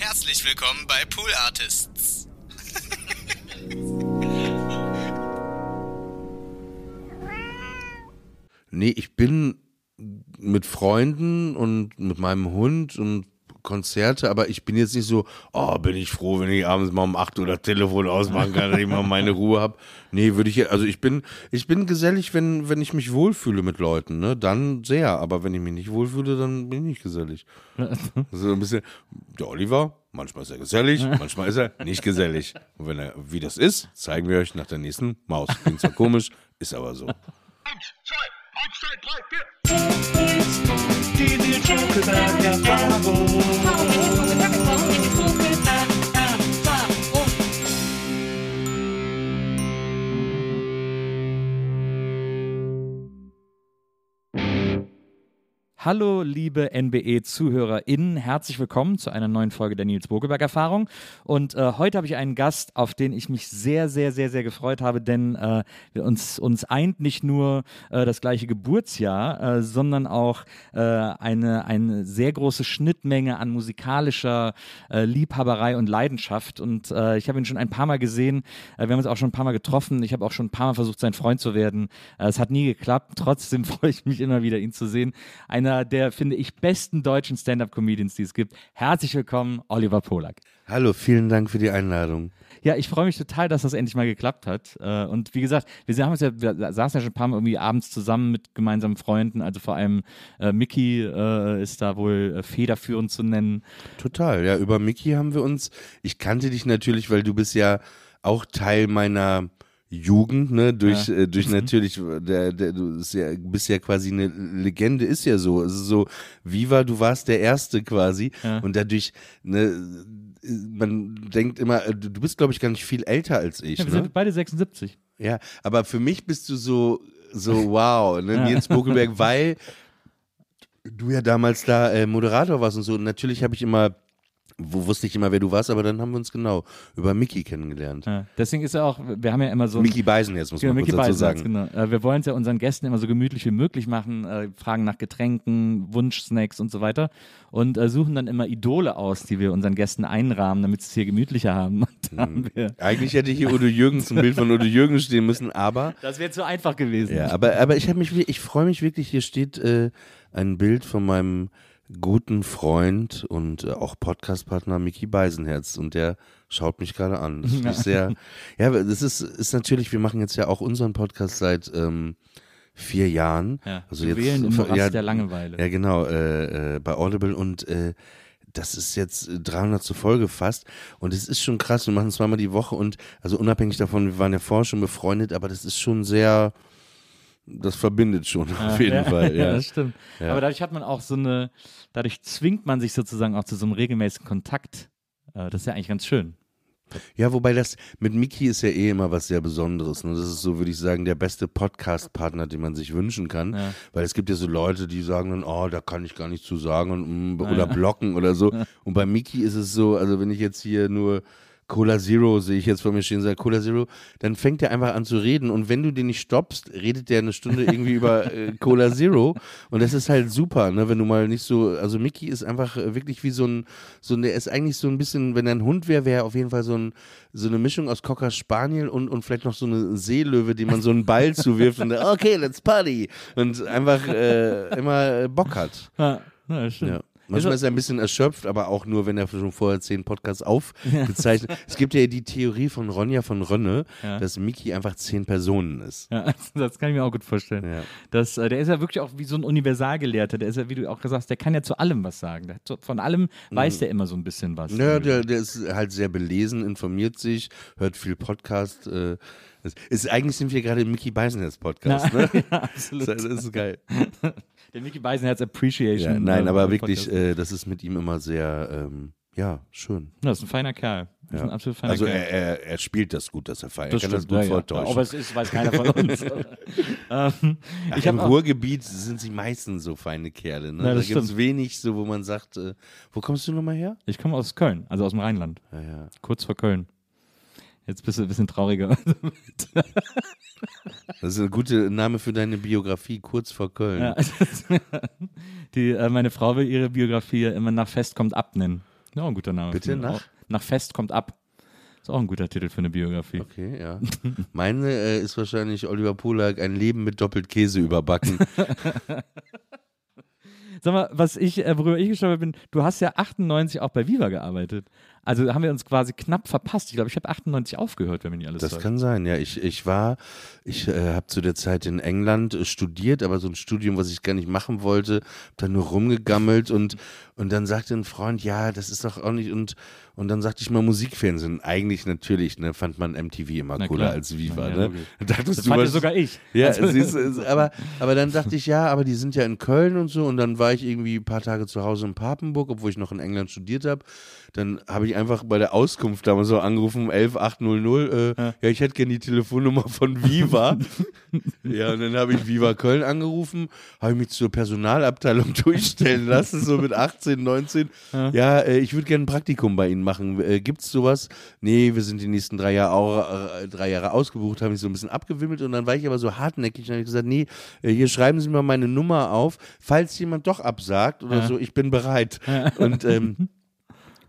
Herzlich willkommen bei Pool Artists. Nee, ich bin mit Freunden und mit meinem Hund und Konzerte, aber ich bin jetzt nicht so, oh, bin ich froh, wenn ich abends mal um 8 Uhr das Telefon ausmachen kann, dass ich mal meine Ruhe habe. Nee, würde ich, also ich bin, ich bin gesellig, wenn, wenn ich mich wohlfühle mit Leuten, ne, dann sehr, aber wenn ich mich nicht wohlfühle, dann bin ich nicht gesellig. so ein bisschen, der Oliver, manchmal ist er gesellig, manchmal ist er nicht gesellig. Und wenn er, wie das ist, zeigen wir euch nach der nächsten Maus. Klingt zwar komisch, ist aber so. Eins, zwei, drei, vier. Die Joker, der Bravo. Hallo, liebe NBE-ZuhörerInnen, herzlich willkommen zu einer neuen Folge der Nils Bogelberg-Erfahrung. Und äh, heute habe ich einen Gast, auf den ich mich sehr, sehr, sehr, sehr gefreut habe, denn äh, uns, uns eint nicht nur äh, das gleiche Geburtsjahr, äh, sondern auch äh, eine, eine sehr große Schnittmenge an musikalischer äh, Liebhaberei und Leidenschaft. Und ich habe ihn schon ein paar Mal gesehen, wir haben uns auch schon ein paar Mal getroffen. Ich habe auch schon ein paar Mal versucht, sein Freund zu werden. Es hat nie geklappt. Trotzdem freue ich mich immer wieder, ihn zu sehen. Einer der, finde ich, besten deutschen Stand-Up-Comedians, die es gibt. Herzlich willkommen, Oliver Polak. Hallo, vielen Dank für die Einladung. Ja, ich freue mich total, dass das endlich mal geklappt hat. Äh, Und wie gesagt, wir haben uns ja, wir saßen ja schon ein paar Mal irgendwie abends zusammen mit gemeinsamen Freunden. Also vor allem äh, Mickey äh, ist da wohl äh, federführend zu nennen. Total, ja. Über Mickey haben wir uns. Ich kannte dich natürlich, weil du bist ja auch Teil meiner Jugend, ne, durch, Ja. äh, durch natürlich, der, der, du bist ja, bist ja quasi eine Legende, ist ja so. Es ist so, Viva, du warst der Erste quasi. Ja. Und dadurch, ne, man denkt immer, äh, du bist, glaube ich, gar nicht viel älter als ich. Ja, wir ne? sind beide 76. Ja, aber für mich bist du so, so wow, ne, Nils Bokelberg, weil du ja damals da äh, Moderator warst und so. Und natürlich habe ich immer, wo wusste ich immer, wer du warst, aber dann haben wir uns genau über Mickey kennengelernt. Ja. Deswegen ist ja auch, wir haben ja immer so Mickey Beisen jetzt, muss Genau, man Mickey kurz dazu sagen. genau. Äh, wir wollen es ja unseren Gästen immer so gemütlich wie möglich machen, äh, fragen nach Getränken, Wunschsnacks und so weiter und äh, suchen dann immer Idole aus, die wir unseren Gästen einrahmen, damit sie es hier gemütlicher haben. Da haben Eigentlich hätte hier Udo Jürgens, ein Bild von Udo Jürgens stehen müssen, aber das wäre zu einfach gewesen. Ja, aber, aber ich mich, ich freue mich wirklich, hier steht äh, ein Bild von meinem guten Freund und äh, auch Podcastpartner Mickey Beisenherz. Und der schaut mich gerade an. Das finde ich sehr, ja, das ist, ist natürlich, wir machen jetzt ja auch unseren Podcast seit ähm, vier Jahren. Ja, also jetzt, wählen im Morast ja, der Langeweile. Ja, genau, äh, äh, bei Audible. Und äh, das ist jetzt 300 zur Folge fast. Und es ist schon krass, wir machen zweimal die Woche. Und also unabhängig davon, wir waren ja vorher schon befreundet, aber das ist schon sehr, das verbindet schon auf jeden ja, Fall. Ja, Ja. das stimmt. Ja. Aber dadurch hat man auch so eine, dadurch zwingt man sich sozusagen auch zu so einem regelmäßigen Kontakt. Äh, das ist ja eigentlich ganz schön. ja, wobei das mit Miki ist ja eh immer was sehr Besonderes. Ne? Das ist so, würde ich sagen, der beste Podcast-Partner, den man sich wünschen kann. Ja. Weil es gibt ja so Leute, die sagen dann, oh, da kann ich gar nichts zu sagen und, mm, oder ja. blocken oder so. Und bei Miki ist es so, also wenn ich jetzt hier nur Cola Zero sehe ich jetzt vor mir stehen, sage Cola Zero, dann fängt er einfach an zu reden und wenn du den nicht stoppst, redet der eine Stunde irgendwie über äh, Cola Zero und das ist halt super, ne, wenn du mal nicht so, also Mickey ist einfach äh, wirklich wie so ein, so ein, der ist eigentlich so ein bisschen, wenn er ein Hund wäre, wäre er auf jeden Fall so ein, so eine Mischung aus Cocker Spaniel und, und vielleicht noch so eine Seelöwe, die man so einen Ball zuwirft und der, okay, let's party und einfach äh, immer äh, Bock hat. Ja, das stimmt. Ja. Manchmal ist er ein bisschen erschöpft, aber auch nur, wenn er schon vorher zehn Podcasts aufgezeichnet hat. Es gibt ja die Theorie von Ronja von Rönne, Ja. dass Mickey einfach zehn Personen ist. Ja, das kann ich mir auch gut vorstellen. Ja. Das, äh, der ist ja wirklich auch wie so ein Universalgelehrter. Der ist ja, wie du auch gesagt hast, der kann ja zu allem was sagen. Von allem weiß der immer so ein bisschen was. Ja, der, der ist halt sehr belesen, informiert sich, hört viel Podcast. Äh, ist, eigentlich sind wir gerade im Mickey Beisenherz Podcast, ne? ja, absolut. Das ist geil. Der Mickey Beisenherz Appreciation. Ja, nein, äh, aber wirklich, äh, das ist mit ihm immer sehr, ähm, ja, schön. Ja, das ist ein feiner Kerl. Ist ein absolut feiner Also Kerl. er, er, er spielt das gut, dass er feiert. das er kann stimmt, das gut ja, ja. vortäuschen. Aber es ist, weiß keiner von uns. ähm, Ach, ich Im Ruhrgebiet sind sie meistens so feine Kerle. Ne? Ja, da gibt es wenig so, wo man sagt, äh, wo kommst du nochmal her? ich komme aus Köln, also aus dem Rheinland, Ja, ja. kurz vor Köln. Jetzt bist du ein bisschen trauriger. Das ist ein guter Name für deine Biografie, kurz vor Köln. Ja, die, äh, meine Frau will ihre Biografie immer nach Fest kommt ab nennen. Ja, auch ein guter Name. Bitte, nach? Auch, nach Fest kommt ab. Ist auch ein guter Titel für eine Biografie. Okay, ja. Meine äh, ist wahrscheinlich Oliver Polak, ein Leben mit doppelt Käse überbacken. Sag mal, was ich, äh, worüber ich gestolpert bin, du hast ja 98 auch bei Viva gearbeitet. Also haben wir uns quasi knapp verpasst. Ich glaube, ich habe 98 aufgehört, wenn mir nicht alles Das täuscht. kann sein, ja. Ich, ich war, ich äh, habe zu der Zeit in England äh, studiert, aber so ein Studium, was ich gar nicht machen wollte, dann nur rumgegammelt und, und dann sagte ein Freund, ja, das ist doch auch nicht und, und dann sagte ich mal Musikfernsehen. Eigentlich natürlich, ne, fand man MTV immer cooler als Viva, ja, ne? logisch. Dachtest Das du, fand ja was- sogar ich. Ja, Also- du, es- aber, aber dann dachte ich, ja, aber die sind ja in Köln und so. Und dann war ich irgendwie ein paar Tage zu Hause in Papenburg, obwohl ich noch in England studiert habe. Dann habe ich einfach bei der Auskunft damals so angerufen, 11800, äh, ja. ich hätte gerne die Telefonnummer von Viva. ja, und dann habe ich Viva Köln angerufen, habe mich zur Personalabteilung durchstellen lassen, so mit 18, 19. Ja, äh, ich würde gerne ein Praktikum bei Ihnen machen. Äh, gibt's sowas? Nee, wir sind die nächsten drei Jahre, äh, drei Jahre ausgebucht, habe ich so ein bisschen abgewimmelt und dann war ich aber so hartnäckig und habe gesagt, nee, äh, hier schreiben Sie mir meine Nummer auf, falls jemand doch absagt oder so, ich bin bereit. Und ähm,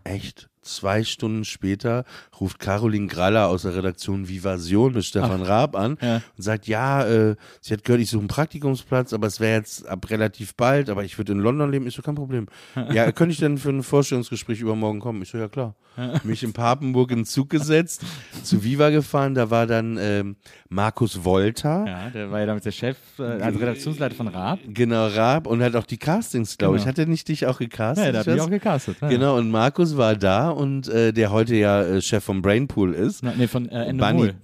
echt, zwei Stunden später ruft Caroline Graller aus der Redaktion Vivasion mit Stefan Raab an Ja. und sagt, ja, äh, sie hat gehört, ich suche einen Praktikumsplatz, aber es wäre jetzt ab relativ bald, aber ich würde in London leben. Ich so, kein Problem. Ja, könnte ich denn für ein Vorstellungsgespräch übermorgen kommen? Ich so, ja klar. Mich in Papenburg in den Zug gesetzt, zu Viva gefahren, da war dann ähm, Markus Wolter. Ja, der war ja damals der Chef, äh, also Redaktionsleiter von Raab. Genau, Raab und hat auch die Castings, glaube ich. Genau. Hat er nicht dich auch gecastet? Ja, der hat mich auch gecastet. Ja. Genau, und Markus war da und äh, der heute ja äh, Chef vom Brainpool ist. Na, nee, von äh, Ende Bunny. Mol.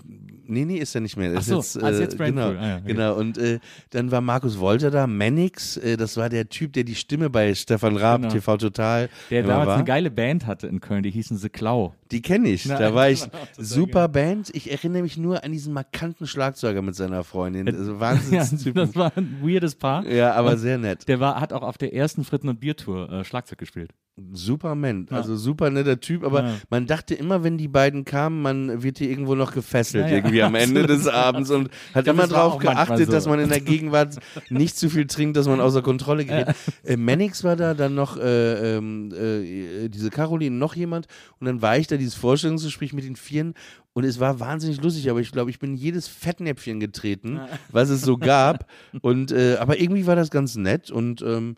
Nee, nee, ist er nicht mehr. Ach Ist so, jetzt, also jetzt genau, Brainpool. Ah ja, okay. genau. Und äh, dann war Markus Wolter da, Mannix, äh, das war der Typ, der die Stimme bei Stefan Raab, Genau. TV Total, Der damals war. eine geile Band hatte in Köln, die hießen The Klau. Die kenne ich. Na, da war ich super Band. Ich erinnere mich nur an diesen markanten Schlagzeuger mit seiner Freundin. Also Ja, Wahnsinnstypen. das war ein weirdes Paar. Ja, aber sehr nett. Der war, hat auch auf der ersten Fritten- und Biertour äh, Schlagzeug gespielt. Super Mensch, also super netter Typ, aber Ja. man dachte immer, wenn die beiden kamen, man wird hier irgendwo noch gefesselt, Ja, ja. irgendwie am Ende des Abends und hat glaub, immer darauf geachtet, so. dass man in der Gegenwart nicht zu viel trinkt, dass man außer Kontrolle gerät. Äh, Mannix war da, dann noch äh, ähm, äh, diese Caroline, noch jemand und dann war ich da, dieses Vorstellungsgespräch mit den Vieren und es war wahnsinnig lustig, aber ich glaube, ich bin in jedes Fettnäpfchen getreten, was es so gab und äh, aber irgendwie war das ganz nett und ähm,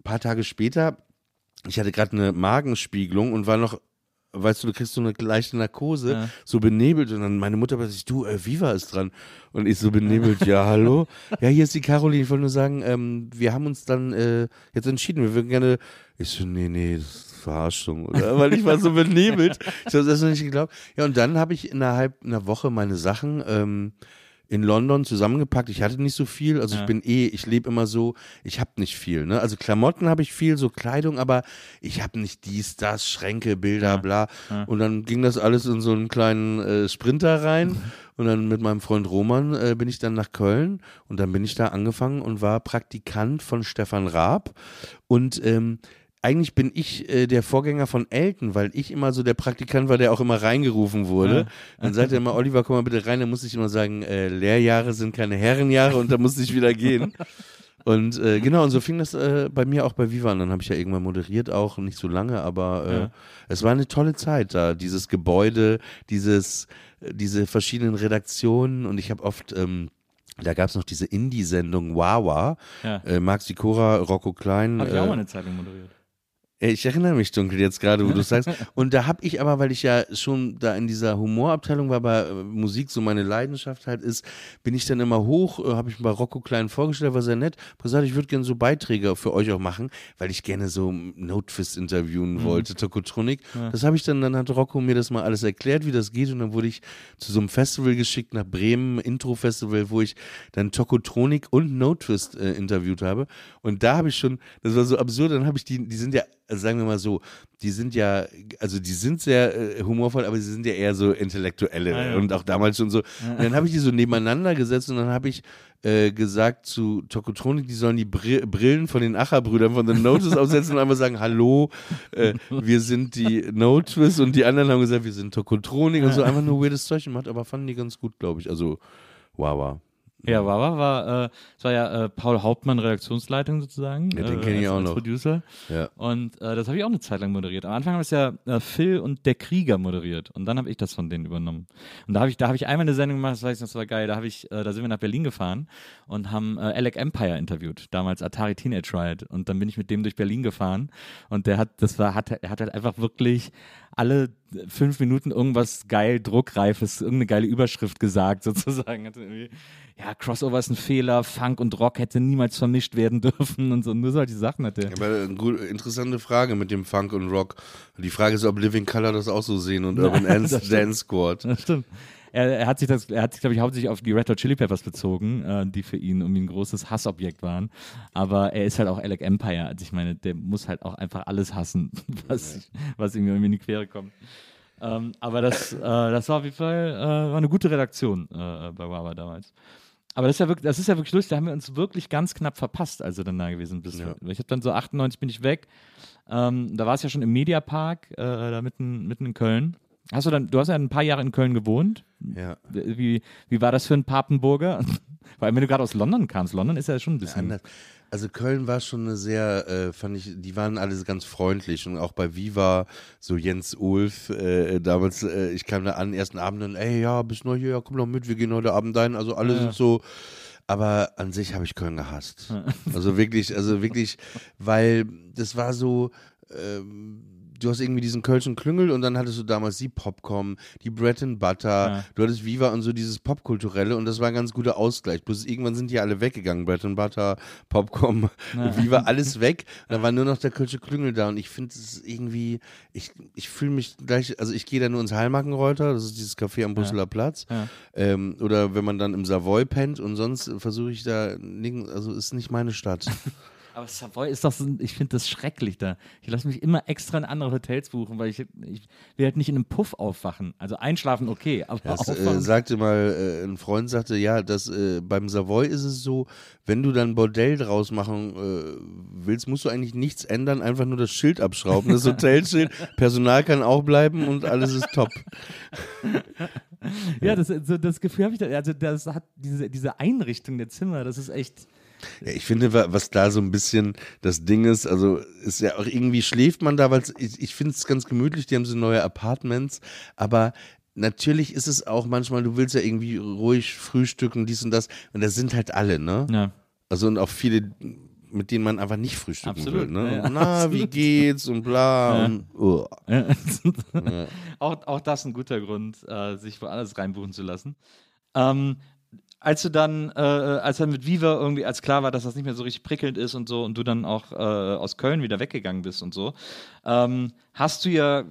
ein paar Tage später ich hatte gerade eine Magenspiegelung und war noch, weißt du, du kriegst so eine leichte Narkose, Ja. so benebelt und dann meine Mutter bei sich, du, äh, Viva ist dran. Und ich so benebelt, ja, hallo? Ja, hier ist die Caroline, ich wollte nur sagen, ähm, wir haben uns dann äh, jetzt entschieden, wir würden gerne, ich so, nee, nee, das ist Verarschung, oder? Weil ich war so benebelt. Ich habe das noch nicht geglaubt. Ja, und dann habe ich innerhalb einer Woche meine Sachen, ähm, in London zusammengepackt. Ich hatte nicht so viel, also Ja. ich bin eh, ich lebe immer so, ich habe nicht viel. Ne? Also Klamotten habe ich viel, so Kleidung, aber ich habe nicht dies, das, Schränke, Bilder, bla. Und dann ging das alles in so einen kleinen äh, Sprinter rein. Und dann mit meinem Freund Roman äh, bin ich dann nach Köln und dann bin ich da angefangen und war Praktikant von Stefan Raab. Und ähm, eigentlich bin ich äh, der Vorgänger von Elton, weil ich immer so der Praktikant war, der auch immer reingerufen wurde. Dann sagte er immer, Oliver, komm mal bitte rein. Dann musste ich immer sagen, äh, Lehrjahre sind keine Herrenjahre und da musste ich wieder gehen. Und äh, genau, und so fing das äh, bei mir auch bei Viva an. Dann habe ich ja irgendwann moderiert auch, nicht so lange, aber äh, Ja. es war eine tolle Zeit da. Dieses Gebäude, dieses, diese verschiedenen Redaktionen und ich habe oft ähm, Da gab es noch diese Indie-Sendung Wawa. Ja. Äh, Max Sikora, Rocco Klein. Habe ich auch äh, mal eine Zeit lang moderiert. Ich erinnere mich dunkel jetzt gerade, wo du sagst. Und da habe ich aber, weil ich ja schon da in dieser Humorabteilung war, bei äh, Musik so meine Leidenschaft halt ist, bin ich dann immer hoch, äh, habe ich mir bei Rocco Klein vorgestellt, war sehr nett. Gesagt, ich würde gerne so Beiträge für euch auch machen, weil ich gerne so Notfist interviewen wollte, Tokotronik. Das habe ich dann, dann hat Rocco mir das mal alles erklärt, wie das geht. Und dann wurde ich zu so einem Festival geschickt nach Bremen, Intro-Festival, wo ich dann Tokotronik und Notfist äh, interviewt habe. Und da habe ich schon, das war so absurd, dann habe ich die, die sind ja also sagen wir mal so, die sind ja, also die sind sehr äh, humorvoll, aber sie sind ja eher so Intellektuelle Ah, ja. und auch damals schon so. Und dann habe ich die so nebeneinander gesetzt und dann habe ich äh, gesagt zu Tokotronik, die sollen die Bri Brillen von den Acher-Brüdern von den Notice aufsetzen und einfach sagen, hallo, äh, wir sind die Notice und die anderen haben gesagt, wir sind Tokotronik und so einfach nur weirdes Zeug gemacht, aber fanden die ganz gut, glaube ich. Also, wow, wow. Ja, Wawa war, äh, es war ja äh, Paul Hauptmann Redaktionsleitung sozusagen. Ja, den äh, kenn ich auch noch. Producer. Ja. Und äh, das habe ich auch eine Zeit lang moderiert. Am Anfang haben es ja äh, Phil und der Krieger moderiert. Und dann habe ich das von denen übernommen. Und da habe ich, da habe ich einmal eine Sendung gemacht, das weiß ich noch, das war geil. Da habe ich, äh, da sind wir nach Berlin gefahren und haben äh, Alec Empire interviewt, damals Atari Teenage Riot. Und dann bin ich mit dem durch Berlin gefahren. Und der hat, das war, hat, er hat halt einfach wirklich alle fünf Minuten irgendwas geil druckreifes, irgendeine geile Überschrift gesagt, sozusagen. Hat irgendwie, ja, Crossover ist ein Fehler, Funk und Rock hätte niemals vermischt werden dürfen und so. Nur solche Sachen hat er. Aber eine gut, interessante Frage mit dem Funk und Rock. Die Frage ist, ob Living Color das auch so sehen und Urban. Dance Squad. Das stimmt. Er, er hat sich das, er hat sich, glaube ich, hauptsächlich auf die Red Hot Chili Peppers bezogen, äh, die für ihn irgendwie ein großes Hassobjekt waren. Aber er ist halt auch Alec Empire. Also ich meine, der muss halt auch einfach alles hassen, was, was ihm irgendwie in die Quere kommt. Ähm, aber das, äh, das war auf jeden Fall äh, war eine gute Redaktion äh, bei Wawa damals. Aber das ist ja wirklich, das ist ja wirklich lustig, da haben wir uns wirklich ganz knapp verpasst, als du dann da gewesen bist. Ja. Ich habe dann so 98 bin ich weg. Ähm, da war es ja schon im Mediapark, äh, da mitten, mitten in Köln. Hast du dann, du hast ja ein paar Jahre in Köln gewohnt. Ja. Wie, wie war das für einen Papenburger? Vor allem, wenn du gerade aus London kamst. London ist ja schon ein bisschen. Anders. Also Köln war schon eine sehr, äh, fand ich, die waren alle ganz freundlich und auch bei Viva, so Jens Ulf, äh, damals, äh, ich kam da an, ersten Abend und, ey, ja, bist neu hier, ja, komm doch mit, wir gehen heute Abend dahin, also alle sind so, aber an sich habe ich Köln gehasst. Also wirklich, also wirklich, weil das war so, ähm, du hast irgendwie diesen Kölschen Klüngel und dann hattest du damals die Popcom, die Bread and Butter, Ja. du hattest Viva und so dieses Popkulturelle und das war ein ganz guter Ausgleich. Bloß irgendwann sind die alle weggegangen, Bread and Butter, Popcom, Viva, alles weg. Und dann war nur noch der Kölsche Klüngel da und ich finde es irgendwie, ich, ich fühle mich gleich, also ich gehe da nur ins Heilmarkenreuter, das ist dieses Café am Brüsseler Platz. Ja. Ähm, oder wenn man dann im Savoy pennt und sonst versuche ich da, also ist nicht meine Stadt. Aber Savoy ist doch so, ich finde das schrecklich da. Ich lasse mich immer extra in andere Hotels buchen, weil ich, ich will halt nicht in einem Puff aufwachen. Also einschlafen okay, aber Das äh, sagte mal, äh, ein Freund sagte, ja, das, äh, beim Savoy ist es so, wenn du dann Bordell draus machen äh, willst, musst du eigentlich nichts ändern, einfach nur das Schild abschrauben, das Hotelschild, Personal kann auch bleiben und alles ist top. ja, das, so, das Gefühl habe ich da. Also, das hat diese, diese Einrichtung der Zimmer, das ist echt. Ja, ich finde, wa- was da so ein bisschen das Ding ist, also ist ja auch irgendwie schläft man da, weil ich, ich finde es ganz gemütlich, die haben so neue Apartments, aber natürlich ist es auch manchmal, du willst ja irgendwie ruhig frühstücken, dies und das, und das sind halt alle, ne? Ja. Also und auch viele, mit denen man einfach nicht frühstücken Absolut, will. Ne? ja, ja, Na, wie geht's und bla. Und, oh. Ja. auch, auch das ein guter Grund, äh, sich woanders reinbuchen zu lassen. Ähm, als du dann, äh, als dann mit Viva irgendwie, als klar war, dass das nicht mehr so richtig prickelnd ist und so, und du dann auch äh, aus Köln wieder weggegangen bist und so, ähm, hast du ja,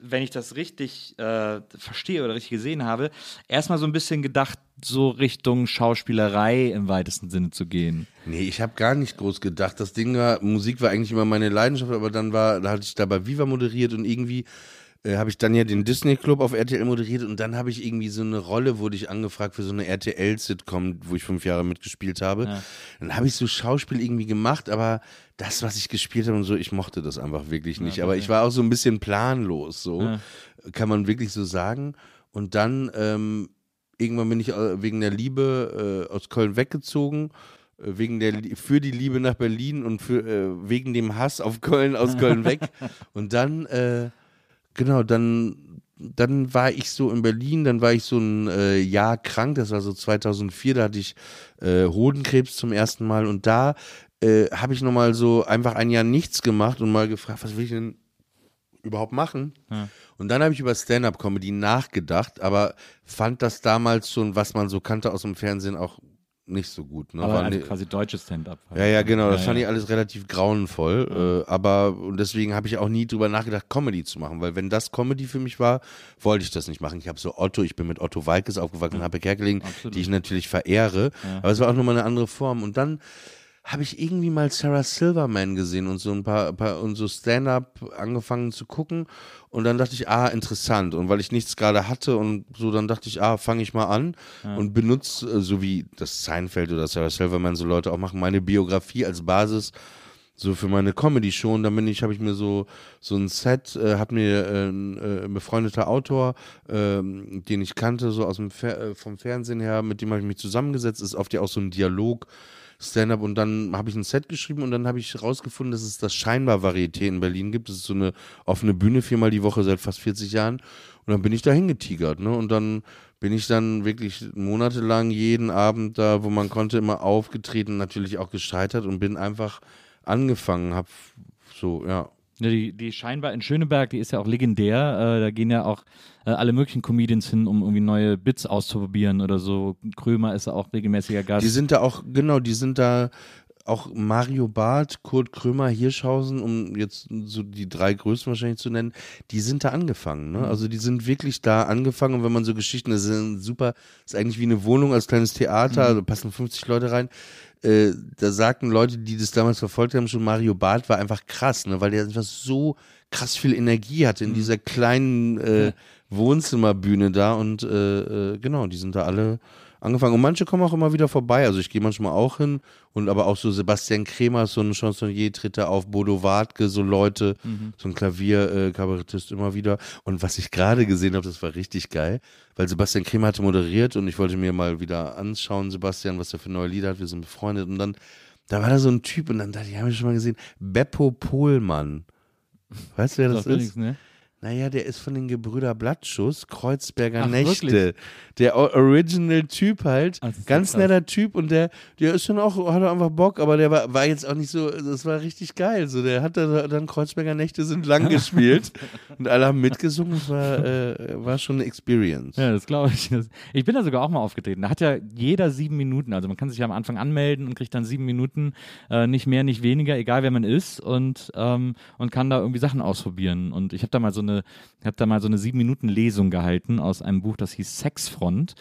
wenn ich das richtig äh, verstehe oder richtig gesehen habe, erstmal so ein bisschen gedacht, so Richtung Schauspielerei im weitesten Sinne zu gehen. Nee, ich habe gar nicht groß gedacht. Das Ding war, Musik war eigentlich immer meine Leidenschaft, aber dann war, da hatte ich da bei Viva moderiert und irgendwie äh, habe ich dann ja den Disney Club auf RTL moderiert und dann habe ich irgendwie so eine Rolle, wurde ich angefragt für so eine RTL-Sitcom, wo ich fünf Jahre mitgespielt habe. Ja. Dann habe ich so Schauspiel irgendwie gemacht, aber das, was ich gespielt habe und so, ich mochte das einfach wirklich nicht. aber ich war auch so ein bisschen planlos, so Ja. kann man wirklich so sagen. Und dann ähm, irgendwann bin ich äh, wegen der Liebe äh, aus Köln weggezogen. äh, Wegen der, für die Liebe nach Berlin und für, äh, wegen dem Hass auf Köln aus Köln weg. Und dann, äh, genau, dann dann war ich so in Berlin, dann war ich so ein äh, Jahr krank, das war so 2004, da hatte ich äh, Hodenkrebs zum ersten Mal und da äh, habe ich nochmal so einfach ein Jahr nichts gemacht und mal gefragt, was will ich denn überhaupt machen? Ja. Und dann habe ich über Stand-up-Comedy nachgedacht, aber fand das damals schon, was man so kannte aus dem Fernsehen, auch nicht so gut. Ne? Aber also ne- quasi deutsches Stand-up. ja, ja, genau. Das Ja, fand ja. ich alles relativ grauenvoll. Äh, aber und deswegen habe ich auch nie drüber nachgedacht, Comedy zu machen. Weil wenn das Comedy für mich war, wollte ich das nicht machen. Ich habe so Otto, ich bin mit Otto Walkes aufgewachsen und habe Kerkeling, Absolut. die ich natürlich verehre. Aber es war auch nochmal eine andere Form. Und dann habe ich irgendwie mal Sarah Silverman gesehen und so ein paar, paar und so Stand-up angefangen zu gucken. Und dann dachte ich, ah, interessant. Und weil ich nichts gerade hatte und so, dann dachte ich, ah, fange ich mal an und benutze, äh, so wie das Seinfeld oder Sarah Silverman so Leute auch machen, meine Biografie als Basis so für meine Comedy-Show und dann bin ich, habe ich mir so so ein Set, äh, hat mir äh, ein äh, befreundeter Autor, ähm, den ich kannte, so aus dem Fer äh, vom Fernsehen her, mit dem habe ich mich zusammengesetzt, ist oft ja auch so ein Dialog, Stand-up und dann habe ich ein Set geschrieben und dann habe ich herausgefunden, dass es das scheinbar Varieté in Berlin gibt. Das ist so eine offene Bühne viermal die Woche seit fast 40 Jahren und dann bin ich da hingetigert, ne? Und dann bin ich dann wirklich monatelang jeden Abend da, wo man konnte, immer aufgetreten, natürlich auch gescheitert und bin einfach angefangen, hab so, ja. Ja, die, die scheinbar in Schöneberg, die ist ja auch legendär. Äh, da gehen ja auch äh, alle möglichen Comedians hin, um irgendwie neue Bits auszuprobieren oder so. Krömer ist ja auch regelmäßiger Gast. Die sind da auch, genau, die sind da auch Mario Barth, Kurt Krömer, Hirschhausen, um jetzt so die drei größten wahrscheinlich zu nennen, die sind da angefangen. Ne? Also die sind wirklich da angefangen und wenn man so Geschichten, das ist super, ist eigentlich wie eine Wohnung als kleines Theater, da passen 50 Leute rein. Äh, da sagten Leute, die das damals verfolgt haben, schon Mario Barth war einfach krass, ne? weil der einfach so krass viel Energie hatte in dieser kleinen äh, Wohnzimmerbühne da und äh, äh, genau, die sind da alle angefangen. Und manche kommen auch immer wieder vorbei. Also ich gehe manchmal auch hin und aber auch so Sebastian Kremer, so ein Chansonnier, tritt da auf, Bodo Wartke, so Leute, so ein Klavierkabarettist immer wieder. Und was ich gerade gesehen habe, das war richtig geil, weil Sebastian Kremer hatte moderiert und ich wollte mir mal wieder anschauen, Sebastian, was er für neue Lieder hat. Wir sind befreundet und dann, da war da so ein Typ und dann dachte ich, habe ich schon mal gesehen, Beppo Pohlmann. Weißt du, wer das mir ist? nichts, ne? Naja, der ist von den Gebrüder Blattschuss, Kreuzberger Ach, Nächte. wirklich? Der Original-Typ halt. Ist ganz netter Typ und der, der ist schon auch, hat einfach Bock, aber der war, war jetzt auch nicht so, das war richtig geil. So, der hat da, dann Kreuzberger Nächte sind lang gespielt und alle haben mitgesungen. Das war, äh, war schon eine Experience. Ja, das glaube ich. Ich bin da sogar auch mal aufgetreten. Da hat ja jeder sieben Minuten. Also man kann sich ja am Anfang anmelden und kriegt dann sieben Minuten, äh, nicht mehr, nicht weniger, egal wer man ist und, ähm, und kann da irgendwie Sachen ausprobieren. Und ich habe da mal so eine, habe da mal so eine sieben Minuten Lesung gehalten aus einem Buch, das hieß Sexfront.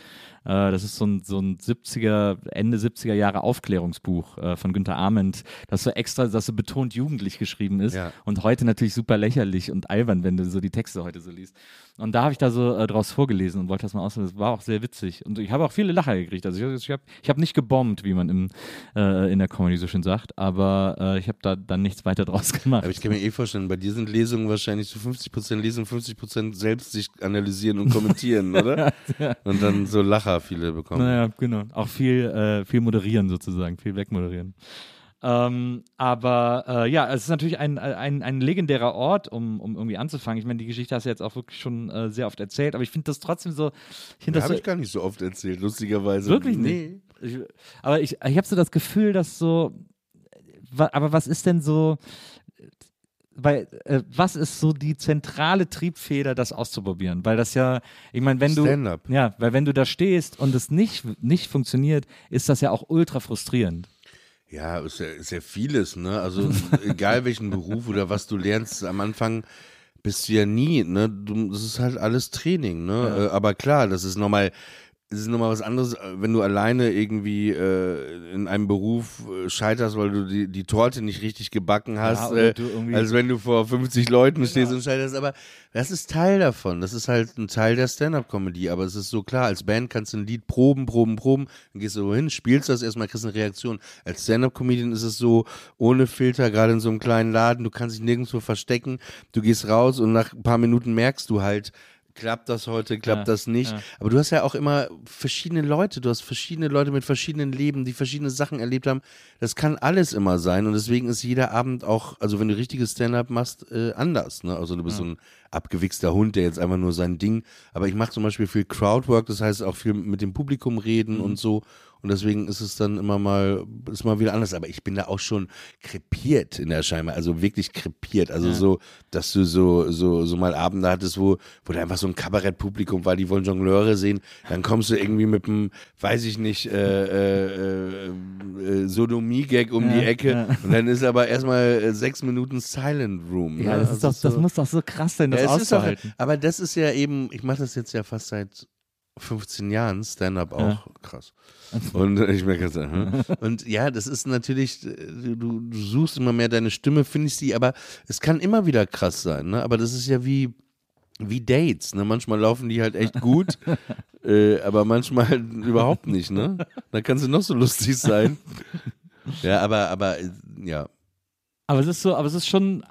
Äh, das ist so ein, so ein 70er, Ende 70er Jahre Aufklärungsbuch äh, von Günter Arment, das so extra, das so betont jugendlich geschrieben ist Ja. und heute natürlich super lächerlich und albern, wenn du so die Texte heute so liest. Und da habe ich da so äh, draus vorgelesen und wollte das mal ausprobieren. Das war auch sehr witzig. Und ich habe auch viele Lacher gekriegt. Also ich, ich habe ich hab nicht gebombt, wie man im, äh, in der Comedy so schön sagt, aber ich habe da dann nichts weiter draus gemacht. Aber ich kann mir eh vorstellen, bei dir sind Lesungen wahrscheinlich so 50% lesen, 50% selbst sich analysieren und kommentieren, oder? Und dann so Lacher viele bekommen. Naja, genau. Auch viel, äh, viel moderieren sozusagen, viel wegmoderieren. Ähm, aber äh, ja, es ist natürlich ein, ein, ein legendärer Ort, um, um irgendwie anzufangen. Ich meine, die Geschichte hast du jetzt auch wirklich schon äh, sehr oft erzählt, aber ich finde das trotzdem so. Ich finde Das das habe so, ich gar nicht so oft erzählt, lustigerweise. Wirklich Nee. nicht. Ich, aber ich, ich habe so das Gefühl, dass so. wa- Aber was ist denn so. Weil, äh, was ist so die zentrale Triebfeder, das auszuprobieren? Weil das ja, ich meine, wenn du. Ja, weil wenn du da stehst und es nicht, nicht funktioniert, ist das ja auch ultra frustrierend. Ja, ist ja, ist ja vieles, ne? Also egal welchen Beruf oder was du lernst, am Anfang bist du ja nie, ne? Du, das ist halt alles Training, ne? Äh, aber klar, das ist nochmal, es ist nochmal was anderes, äh, wenn du alleine irgendwie äh, in einem Beruf äh, scheiterst, weil du die, die Torte nicht richtig gebacken hast, oder äh, als wenn du vor 50 Leuten stehst und scheiterst. Aber das ist Teil davon. Das ist halt ein Teil der Stand-Up-Comedy. Aber es ist so klar, als Band kannst du ein Lied proben, proben, proben, dann gehst du wohin, spielst das erstmal, kriegst eine Reaktion. Als Stand-Up-Comedian ist es so, ohne Filter, gerade in so einem kleinen Laden, du kannst dich nirgendwo verstecken, du gehst raus und nach ein paar Minuten merkst du halt, klappt das heute, klappt Ja, das nicht. ja. Aber du hast ja auch immer verschiedene Leute, du hast verschiedene Leute mit verschiedenen Leben, die verschiedene Sachen erlebt haben. Das kann alles immer sein und deswegen ist jeder Abend auch, also wenn du richtiges Stand-up machst, äh, anders. Ne? Also du bist so ein abgewichster Hund, der jetzt einfach nur sein Ding. Aber ich mache zum Beispiel viel Crowdwork, das heißt auch viel mit dem Publikum reden Mhm. und so. Und deswegen ist es dann immer mal, ist mal wieder anders. Aber ich bin da auch schon krepiert in der Erscheinung, also wirklich krepiert. Also so, dass du so, so, so mal Abende hattest, wo, wo da einfach so ein Kabarettpublikum war, die wollen Jongleure sehen. Dann kommst du irgendwie mit einem, weiß ich nicht, äh, äh, äh, Sodomie-Gag um die Ecke. ja. Und dann ist aber erstmal äh, sechs Minuten Silent Room. Ja, ne? das, ist Also doch, das so- muss doch so krass sein, das ja, auszuhalten. aber das ist ja eben, ich mache das jetzt ja fast seit 15 Jahren, Stand-up auch, krass. Und äh, ich merke jetzt, hm. und ja, das ist natürlich, äh, du, du suchst immer mehr deine Stimme, findest die, aber es kann immer wieder krass sein, ne? Aber das ist ja wie, wie Dates, ne? Manchmal laufen die halt echt gut, äh, aber manchmal halt überhaupt nicht, ne? Da kannst du noch so lustig sein. Ja, aber, aber, äh, ja. Aber es ist so, aber es ist schon,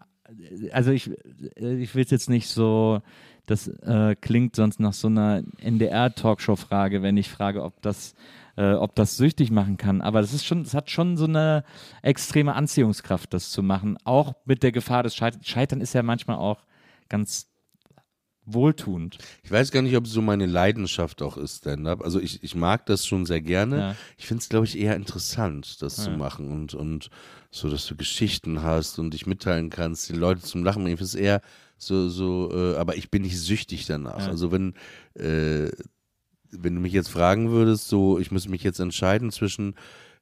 also ich, ich will es jetzt nicht so, das äh, klingt sonst nach so einer NDR-Talkshow-Frage, wenn ich frage, ob das, äh, ob das süchtig machen kann. Aber das ist schon, es hat schon so eine extreme Anziehungskraft, das zu machen. Auch mit der Gefahr des Scheiterns. Scheitern ist ja manchmal auch ganz wohltuend. Ich weiß gar nicht, ob es so meine Leidenschaft auch ist, Stand-up. Also ich, ich mag das schon sehr gerne. Ja. Ich finde es, glaube ich, eher interessant, das zu machen und, und so, dass du Geschichten hast und dich mitteilen kannst, die Leute zum Lachen bringen. Ich finde es eher so, so, äh, aber ich bin nicht süchtig danach. Ja. Also wenn, äh, wenn du mich jetzt fragen würdest, so, ich müsste mich jetzt entscheiden zwischen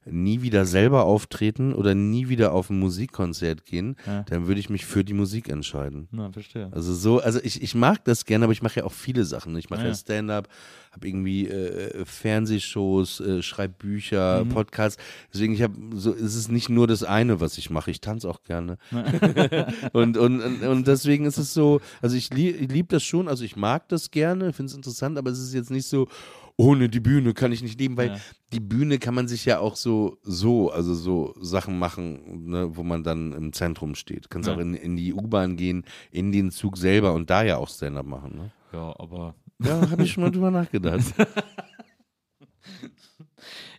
nie wieder selber auftreten oder nie wieder auf ein Musikkonzert gehen, Ja. dann würde ich mich für die Musik entscheiden. Na, verstehe. Also so, also ich, ich mag das gerne, aber ich mache ja auch viele Sachen. Ich mache Ja, ja. Stand-up, habe irgendwie äh, Fernsehshows, äh, schreibe Bücher, Mhm. Podcasts. Deswegen, ich habe so, es ist nicht nur das eine, was ich mache. Ich tanze auch gerne. und, und, und, und deswegen ist es so, also ich, lie, ich liebe das schon, also ich mag das gerne, finde es interessant, aber es ist jetzt nicht so, ohne die Bühne kann ich nicht leben, weil Ja. die Bühne kann man sich ja auch so, so, also so Sachen machen, ne, wo man dann im Zentrum steht. Kannst Ja. auch in, in die U-Bahn gehen, in den Zug selber und da ja auch Stand-up machen. Ne? Ja, aber Ja, habe ich schon mal drüber nachgedacht.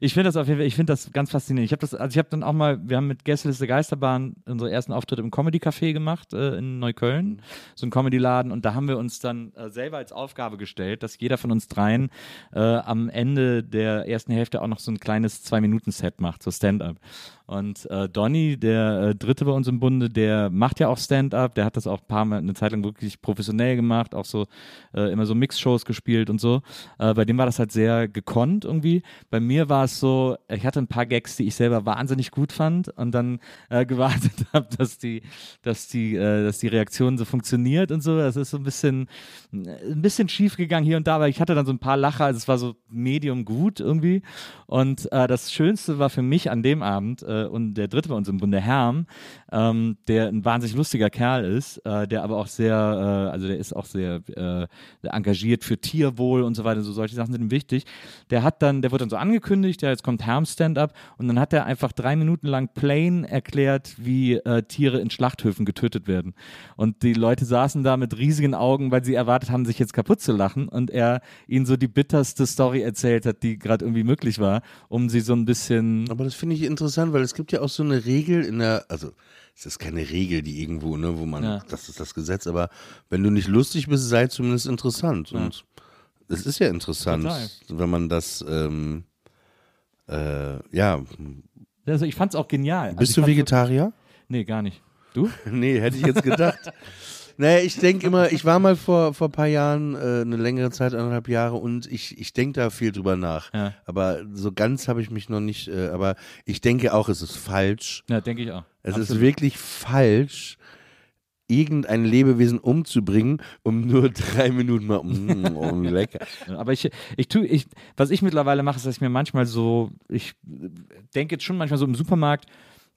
Ich finde das auf jeden Fall, ich finde das ganz faszinierend. Ich habe das, also ich habe dann auch mal, wir haben mit Gästeliste Geisterbahn unsere ersten Auftritte im Comedy Café gemacht äh, in Neukölln, so ein Comedy-Laden und da haben wir uns dann äh, selber als Aufgabe gestellt, dass jeder von uns dreien äh, am Ende der ersten Hälfte auch noch so ein kleines Zwei-Minuten-Set macht, so Stand-up. Und äh, Donny, der äh, Dritte bei uns im Bunde, der macht ja auch Stand-up, der hat das auch ein paar Mal eine Zeit lang wirklich professionell gemacht, auch so äh, immer so Mix-Shows gespielt und so. Äh, bei dem war das halt sehr gekonnt irgendwie. Bei mir war es so, ich hatte ein paar Gags, die ich selber wahnsinnig gut fand und dann äh, gewartet habe, dass die, dass die, äh, dass die Reaktion so funktioniert und so. Das ist so ein bisschen, ein bisschen schief gegangen hier und da, aber ich hatte dann so ein paar Lacher, also es war so medium gut irgendwie. Und das Schönste war für mich an dem Abend, äh, und der dritte bei uns im Bunde, Herm, ähm, der ein wahnsinnig lustiger Kerl ist, äh, der aber auch sehr, äh, also der ist auch sehr äh, engagiert für Tierwohl und so weiter, so solche Sachen sind ihm wichtig. Der hat dann, der wurde dann so angekündigt, ja, jetzt kommt Herm Stand-up und dann hat er einfach drei Minuten lang plain erklärt, wie äh, Tiere in Schlachthöfen getötet werden. Und die Leute saßen da mit riesigen Augen, weil sie erwartet haben, sich jetzt kaputt zu lachen und er ihnen so die bitterste Story erzählt hat, die gerade irgendwie möglich war, um sie so ein bisschen Aber das finde ich interessant, weil es gibt ja auch so eine Regel in der, also es ist keine Regel, die irgendwo, ne, wo man, Ja. das ist das Gesetz, aber wenn du nicht lustig bist, sei zumindest interessant. Und es ist ja interessant, Total. wenn man das, ähm, äh, ja. Also ich fand's auch genial. Also Bist ich du Vegetarier? Nee, gar nicht. Du? Nee, hätte ich jetzt gedacht. naja, ich denke immer, ich war mal vor, vor ein paar Jahren, äh, eine längere Zeit, anderthalb Jahre, und ich, ich denke da viel drüber nach. Ja. Aber so ganz habe ich mich noch nicht, äh, aber ich denke auch, es ist falsch. Ja, denke ich auch. Es ist Absolut. wirklich falsch, irgendein Lebewesen umzubringen, um nur drei Minuten mal, mm, oh, lecker. Aber ich, ich tue, ich, was ich mittlerweile mache, ist, dass ich mir manchmal so, ich denke jetzt schon manchmal so im Supermarkt,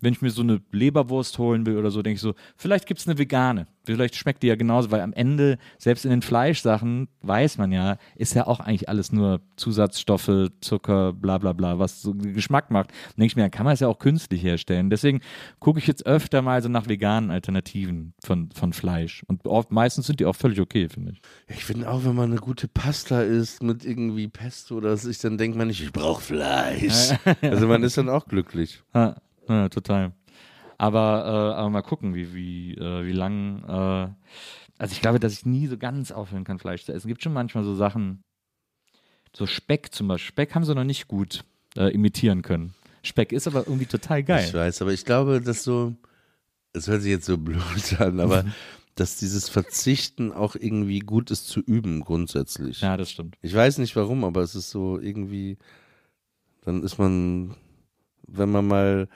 wenn ich mir so eine Leberwurst holen will oder so, denke ich so, vielleicht gibt es eine vegane. Vielleicht schmeckt die ja genauso, weil am Ende, selbst in den Fleischsachen, weiß man ja, ist ja auch eigentlich alles nur Zusatzstoffe, Zucker, bla bla bla, was so Geschmack macht. Und denke ich mir, kann man es ja auch künstlich herstellen. Deswegen gucke ich jetzt öfter mal so nach veganen Alternativen von, von Fleisch. Und oft, meistens sind die auch völlig okay, finde ich. Ich finde auch, wenn man eine gute Pasta isst mit irgendwie Pesto oder so, dann denkt man nicht, ich brauche Fleisch. also man ist dann auch glücklich. Ja. Ja, total. Aber, äh, aber mal gucken, wie, wie, äh, wie lang. Äh, also ich glaube, dass ich nie so ganz aufhören kann, Fleisch zu essen. Es gibt schon manchmal so Sachen, so Speck zum Beispiel. Speck haben sie noch nicht gut äh, imitieren können. Speck ist aber irgendwie total geil. Ich weiß, aber ich glaube, dass so, es hört sich jetzt so blöd an, aber dass dieses Verzichten auch irgendwie gut ist zu üben, grundsätzlich. Ja, das stimmt. Ich weiß nicht warum, aber es ist so irgendwie, dann ist man, wenn man mal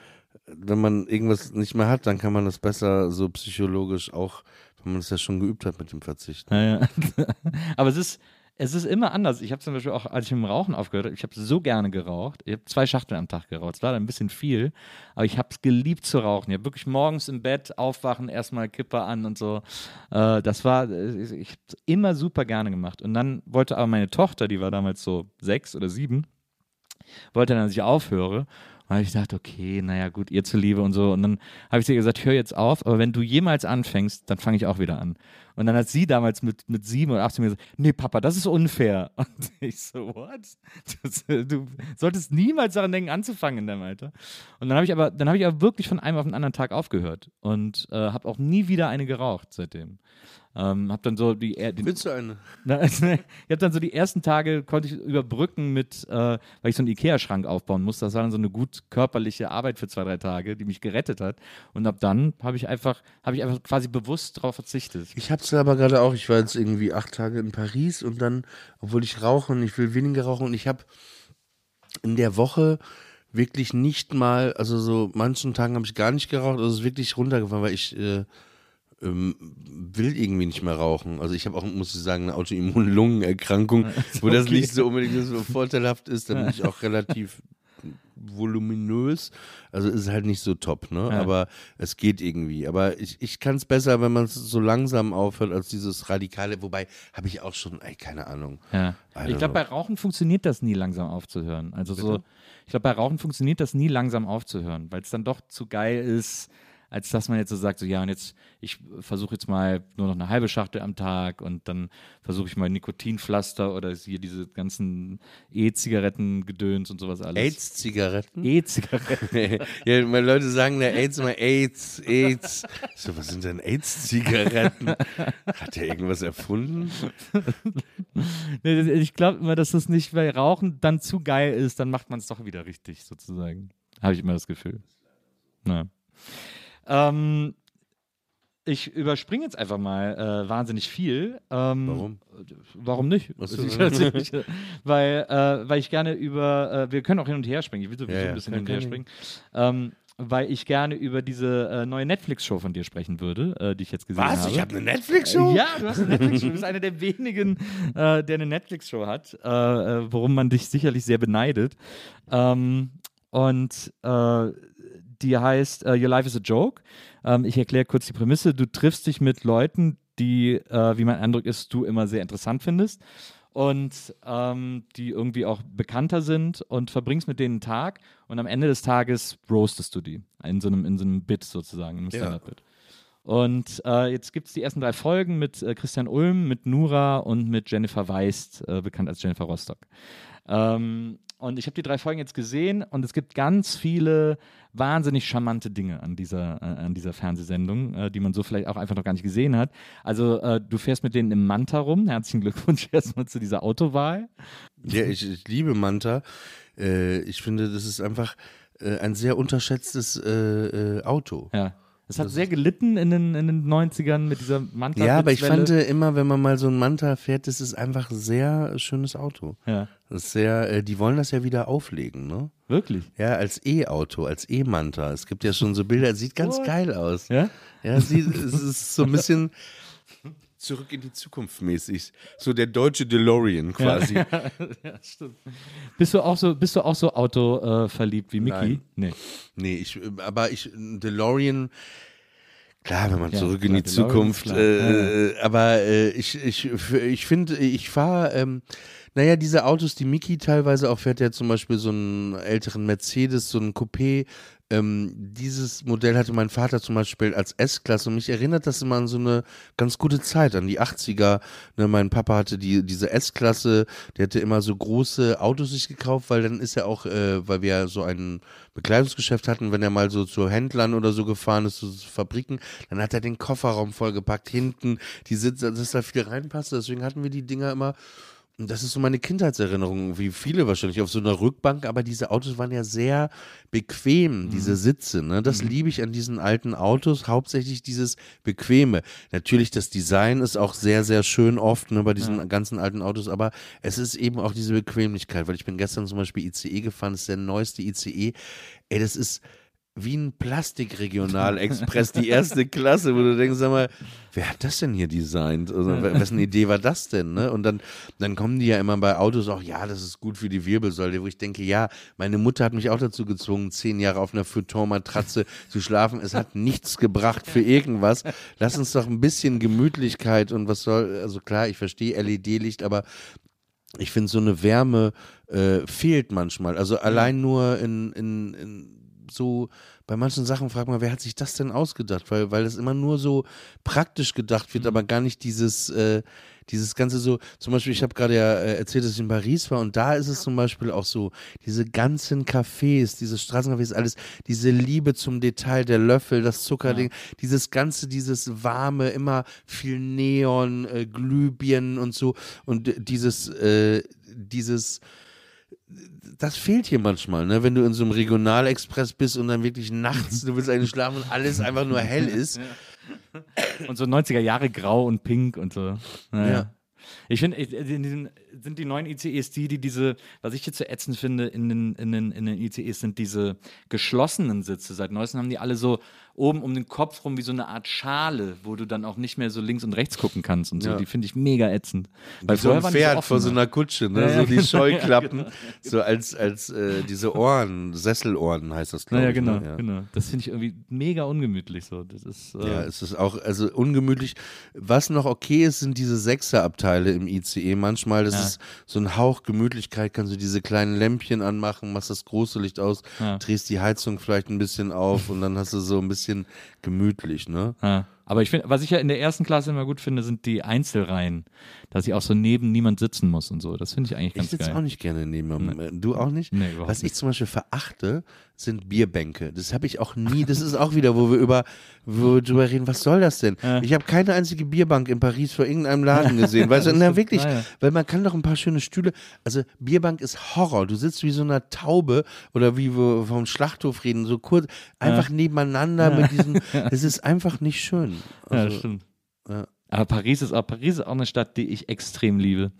wenn man irgendwas nicht mehr hat, dann kann man das besser so psychologisch auch, wenn man es ja schon geübt hat mit dem Verzicht. Ja, ja. Aber es ist, es ist immer anders. Ich habe zum Beispiel auch, als ich mit dem Rauchen aufgehört habe, ich habe so gerne geraucht. Ich habe zwei Schachteln am Tag geraucht. Es war dann ein bisschen viel, aber ich habe es geliebt zu rauchen. Ich habe wirklich morgens im Bett aufwachen, erstmal Kippe an und so. Äh, das war, ich, ich habe es immer super gerne gemacht. Und dann wollte aber meine Tochter, die war damals so sechs oder sieben, wollte dann, dass ich aufhöre. Habe ich gedacht, okay, naja, gut, ihr zuliebe und so. Und dann habe ich sie gesagt, hör jetzt auf, aber wenn du jemals anfängst, dann fange ich auch wieder an. Und dann hat sie damals mit, mit sieben oder acht zu mir gesagt, nee, Papa, das ist unfair. Und ich so, what? Das, du solltest niemals daran denken, anzufangen in deinem Alter. Und dann habe ich aber, dann habe ich aber wirklich von einem auf den anderen Tag aufgehört und äh, habe auch nie wieder eine geraucht seitdem. Ähm, hab dann so die. Den, Willst du eine? Na, ich habe dann so die ersten Tage konnte ich überbrücken mit, äh, weil ich so einen Ikea-Schrank aufbauen musste. Das war dann so eine gut körperliche Arbeit für zwei, drei Tage, die mich gerettet hat. Und ab dann habe ich einfach, habe ich einfach quasi bewusst darauf verzichtet. Ich habe es aber gerade auch. Ich war jetzt irgendwie acht Tage in Paris und dann, obwohl ich rauche und ich will weniger rauchen und ich habe in der Woche wirklich nicht mal, also so manchen Tagen habe ich gar nicht geraucht, also es ist wirklich runtergefahren, weil ich äh, will irgendwie nicht mehr rauchen. Also ich habe auch, muss ich sagen, eine Autoimmun-Lungenerkrankung, wo das nicht so unbedingt so vorteilhaft ist. Da bin ich auch relativ voluminös. Also ist halt nicht so top, ne? Ja. Aber es geht irgendwie. Aber ich, ich kann es besser, wenn man es so langsam aufhört, als dieses Radikale. Wobei habe ich auch schon, ey, keine Ahnung. Ja. Ich glaube, bei Rauchen funktioniert das nie langsam aufzuhören. Also Bitte? so, ich glaube, bei Rauchen funktioniert das nie langsam aufzuhören, weil es dann doch zu geil ist als dass man jetzt so sagt, so ja, und jetzt, ich versuche jetzt mal nur noch eine halbe Schachtel am Tag und dann versuche ich mal Nikotinpflaster oder hier diese ganzen E-Zigaretten-Gedöns und sowas alles. AIDS-Zigaretten? E-Zigaretten. ja, meine Leute sagen der AIDS immer AIDS, AIDS. So, was sind denn AIDS-Zigaretten? Hat der irgendwas erfunden? ich glaube immer, dass das nicht, weil Rauchen dann zu geil ist, dann macht man es doch wieder richtig, sozusagen. Habe ich immer das Gefühl. Na. Ähm, ich überspringe jetzt einfach mal äh, wahnsinnig viel. Ähm, warum? Warum nicht? weil, äh, weil ich gerne über, äh, wir können auch hin und her springen, ich will sowieso ja, ein bisschen hin und her springen. Ähm, weil ich gerne über diese äh, neue Netflix-Show von dir sprechen würde, äh, die ich jetzt gesehen Was? habe. Ich habe eine Netflix-Show? ja, du hast eine Netflix-Show. Du bist einer der wenigen, äh, der eine Netflix-Show hat, äh, äh, worum man dich sicherlich sehr beneidet. Ähm, und äh, die heißt uh, Your Life is a Joke. Ähm, ich erkläre kurz die Prämisse. Du triffst dich mit Leuten, die, äh, wie mein Eindruck ist, du immer sehr interessant findest und ähm, die irgendwie auch bekannter sind und verbringst mit denen einen Tag und am Ende des Tages roastest du die in so einem, in so einem Bit sozusagen, in einem Stand-Up-Bit. Und äh, jetzt gibt es die ersten drei Folgen mit äh, Christian Ulm, mit Nura und mit Jennifer Weist, äh, bekannt als Jennifer Rostock. Ähm, und ich habe die drei Folgen jetzt gesehen und es gibt ganz viele wahnsinnig charmante Dinge an dieser, äh, an dieser Fernsehsendung, äh, die man so vielleicht auch einfach noch gar nicht gesehen hat. Also äh, du fährst mit denen im Manta rum. Herzlichen Glückwunsch erstmal zu dieser Autowahl. Ja, ich, ich liebe Manta. Äh, ich finde, das ist einfach äh, ein sehr unterschätztes äh, Auto. Ja. Es hat das sehr gelitten in den, in den 90ern mit dieser Manta. Ja, aber ich fand immer, wenn man mal so ein Manta fährt, das ist einfach ein sehr schönes Auto. Ja. Das ist sehr, äh, die wollen das ja wieder auflegen, ne? Wirklich? Ja, als E-Auto, als E-Manta. Es gibt ja schon so Bilder, sieht ganz geil aus. Ja? Ja, sieht, es ist so ein bisschen, zurück in die Zukunft mäßig. So der deutsche DeLorean quasi. ja, stimmt. Bist du auch so, bist du auch so Auto äh, verliebt wie Mickey? Nein. Nee. Nee, ich, aber ich, DeLorean, klar, wenn man Ja, zurück in die DeLorean Zukunft, äh, aber äh, ich, ich, ich finde, ich fahre, ähm, naja, diese Autos, die Mickey teilweise auch fährt, ja zum Beispiel so einen älteren Mercedes, so einen Coupé, ähm, dieses Modell hatte mein Vater zum Beispiel als S-Klasse und mich erinnert das immer an so eine ganz gute Zeit, an die 80er. Ne, mein Papa hatte die, diese S-Klasse, der hatte immer so große Autos sich gekauft, weil dann ist er auch, äh, weil wir ja so ein Bekleidungsgeschäft hatten, wenn er mal so zu Händlern oder so gefahren ist, so zu Fabriken, dann hat er den Kofferraum vollgepackt, hinten die Sitze, dass da viel reinpasste. Deswegen hatten wir die Dinger immer das ist so meine Kindheitserinnerung, wie viele wahrscheinlich auf so einer Rückbank, aber diese Autos waren ja sehr bequem, diese Sitze. Ne? Das liebe ich an diesen alten Autos, hauptsächlich dieses Bequeme. Natürlich, das Design ist auch sehr, sehr schön oft ne, bei diesen ganzen alten Autos, aber es ist eben auch diese Bequemlichkeit, weil ich bin gestern zum Beispiel ICE gefahren, das ist der neueste ICE. Ey, das ist wie ein Plastikregionalexpress, die erste Klasse, wo du denkst, sag mal, wer hat das denn hier designt? Also, wessen Idee war das denn? Ne? Und dann, dann kommen die ja immer bei Autos auch, ja, das ist gut für die Wirbelsäule, wo ich denke, ja, meine Mutter hat mich auch dazu gezwungen, zehn Jahre auf einer Futon-Matratze zu schlafen. Es hat nichts gebracht für irgendwas. Lass uns doch ein bisschen Gemütlichkeit und was soll, also klar, ich verstehe LED-Licht, aber ich finde, so eine Wärme äh, fehlt manchmal. Also allein nur in, in, in so, bei manchen Sachen fragt man, wer hat sich das denn ausgedacht? Weil, weil es immer nur so praktisch gedacht wird, aber gar nicht dieses, äh, dieses ganze so, zum Beispiel, ich habe gerade ja äh, erzählt, dass ich in Paris war und da ist es zum Beispiel auch so, diese ganzen Cafés, diese Straßencafés, alles, diese Liebe zum Detail, der Löffel, das Zuckerding, dieses ganze, dieses warme, immer viel Neon, äh, Glühbirnen und so und dieses, äh, dieses, das fehlt hier manchmal, ne? Wenn du in so einem Regionalexpress bist und dann wirklich nachts, du willst eigentlich schlafen und alles einfach nur hell ist. Und so 90er Jahre grau und pink und so. Naja. Ja. Ich finde, in diesen- sind die neuen ICEs die, die diese, was ich jetzt so ätzend finde, in den, in, den, in den ICEs sind diese geschlossenen Sitze. Seit neuestem haben die alle so oben um den Kopf rum wie so eine Art Schale, wo du dann auch nicht mehr so links und rechts gucken kannst und so. Ja. Die finde ich mega ätzend. Weil so ein Pferd vor so ne? einer Kutsche, ne? Ja, ja, so die genau. Scheuklappen, Ja, genau. so als, als äh, diese Ohren, Sesselohren heißt das, glaube Naja, ich. genau, ne? ja. genau. Das finde ich irgendwie mega ungemütlich so. Das ist, äh, Ja, es ist auch also ungemütlich. Was noch okay ist, sind diese Sechserabteile im ICE. Manchmal, das Ja. Ist so ein Hauch Gemütlichkeit, kannst du diese kleinen Lämpchen anmachen, machst das große Licht aus, drehst die Heizung vielleicht ein bisschen auf und dann hast du so ein bisschen gemütlich, ne? Aber ich finde, was ich ja in der ersten Klasse immer gut finde, sind die Einzelreihen, dass ich auch so neben niemand sitzen muss und so. Das finde ich eigentlich Ich ganz sitze geil. auch nicht gerne neben. Äh, Du auch nicht? Nee, überhaupt Was ich zum Beispiel verachte, sind Bierbänke. Das habe ich auch nie. Das ist auch wieder, wo wir über wo wir drüber reden. Was soll das denn? Ich habe keine einzige Bierbank in Paris vor irgendeinem Laden gesehen. Weißt du, na wirklich, Ah, ja. weil man kann doch ein paar schöne Stühle. Also Bierbank ist Horror. Du sitzt wie so eine Taube oder wie wir vom Schlachthof reden, so kurz, einfach nebeneinander mit diesem. Das ist einfach nicht schön. Ja, Also, das stimmt. ja. Aber Paris ist auch Paris ist auch eine Stadt, die ich extrem liebe.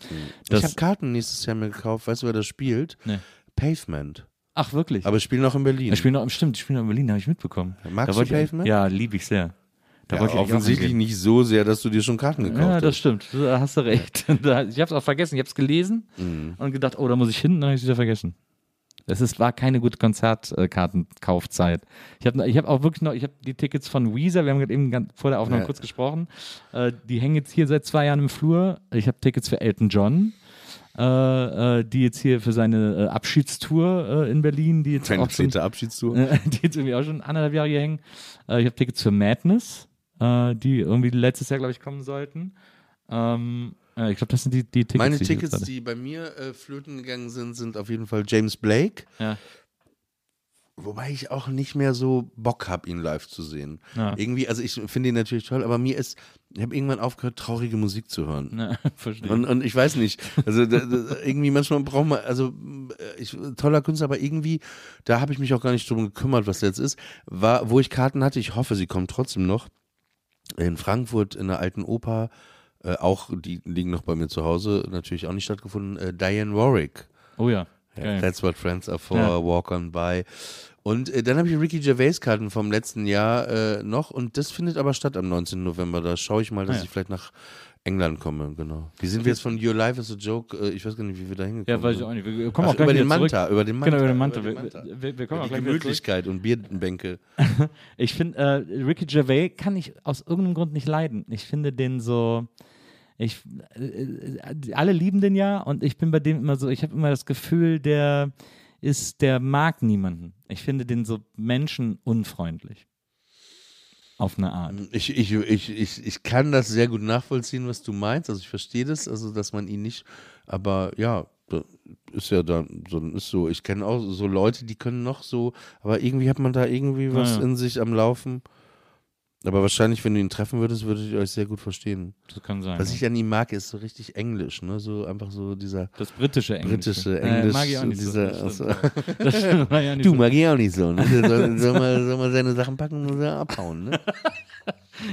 ich Das, habe Karten nächstes Jahr mir gekauft. Weißt du, wer das spielt? Nee. Pavement. ach wirklich? Aber spielen auch in Berlin. ich spiele noch, stimmt, ich spiele noch in Berlin, habe ich mitbekommen. Magst Da du ich- Pavement? Ja, liebe ich sehr. Da Ja, wollte ich eigentlich auch offensichtlich nicht so sehr, dass du dir schon Karten gekauft Ja, das hast. stimmt. Da hast du recht. Ich habe es auch vergessen. Ich habe es gelesen Mhm. und gedacht, oh, da muss ich hin, dann habe ich es wieder vergessen. Es ist, war keine gute Konzertkartenkaufzeit. Ich habe ich hab auch wirklich noch, ich habe die Tickets von Weezer, wir haben gerade eben vor der Aufnahme Ja. kurz gesprochen, äh, die hängen jetzt hier seit zwei Jahren im Flur. Ich habe Tickets für Elton John, äh, äh, die jetzt hier für seine äh, Abschiedstour äh, in Berlin, die jetzt Deine auch schon, Abschiedstour. die jetzt irgendwie auch schon anderthalb Jahre hier hängen. Äh, ich habe Tickets für Madness, äh, die irgendwie letztes Jahr, glaube ich, kommen sollten. Ähm, äh, ich glaube, das sind die, die Tickets. Meine die Tickets, die bei mir äh, flöten gegangen sind, sind auf jeden Fall James Blake. Ja. Wobei ich auch nicht mehr so Bock habe, ihn live zu sehen. Ja. Irgendwie, also ich finde ihn natürlich toll, aber mir ist, ich habe irgendwann aufgehört, traurige Musik zu hören. Ja, verstehe. Und, und ich weiß nicht, also da, da, irgendwie manchmal braucht man, also äh, ich, toller Künstler, aber irgendwie, da habe ich mich auch gar nicht drum gekümmert, was jetzt ist, war, wo ich Karten hatte, ich hoffe, sie kommen trotzdem noch, in Frankfurt in der alten Oper, äh, auch, die liegen noch bei mir zu Hause, natürlich auch nicht stattgefunden, äh, Diane Warwick. oh ja. Geil. That's what friends are for, Ja. walk on by. Und äh, dann habe ich Ricky Gervais Karten vom letzten Jahr äh, noch und das findet aber statt am 19. November. Da schaue ich mal, dass Ah, ja. ich vielleicht nach England komme, genau. Wie sind wir jetzt von Your Life is a Joke? Äh, ich weiß gar nicht, wie wir da hingekommen Ja, weiß ich sind. auch nicht. Wir kommen Ach, auch gleich über den wieder zurück. Manta, über den Manta. Genau, über den Manta. Wir, wir, wir kommen auch Die gleich wieder zurück. Gemütlichkeit und Bierbänke. Ich finde, äh, Ricky Gervais kann ich aus irgendeinem Grund nicht leiden. Ich finde den so. Ich, äh, alle lieben den ja und ich bin bei dem immer so, ich habe immer das Gefühl, der ist, der mag niemanden. Ich finde den so menschenunfreundlich. Auf eine Art. Ich, ich, ich, ich, ich kann das sehr gut nachvollziehen, was du meinst. Also ich verstehe das, also dass man ihn nicht, aber ja, ist ja dann so, ist so. Ich kenne auch so Leute, die können noch so, aber irgendwie hat man da irgendwie was Ja. in sich am Laufen. Aber wahrscheinlich, wenn du ihn treffen würdest, würdet ihr euch sehr gut verstehen. Das kann sein. Was ich an ihm mag, ist so richtig Englisch, ne? So einfach so dieser das britische Englisch. britische Englisch. Äh, mag ich auch nicht dieser, so. Also, mag ich auch nicht du so. mag ich auch nicht so, ne? Soll, soll, mal, soll mal seine Sachen packen und abhauen, ne?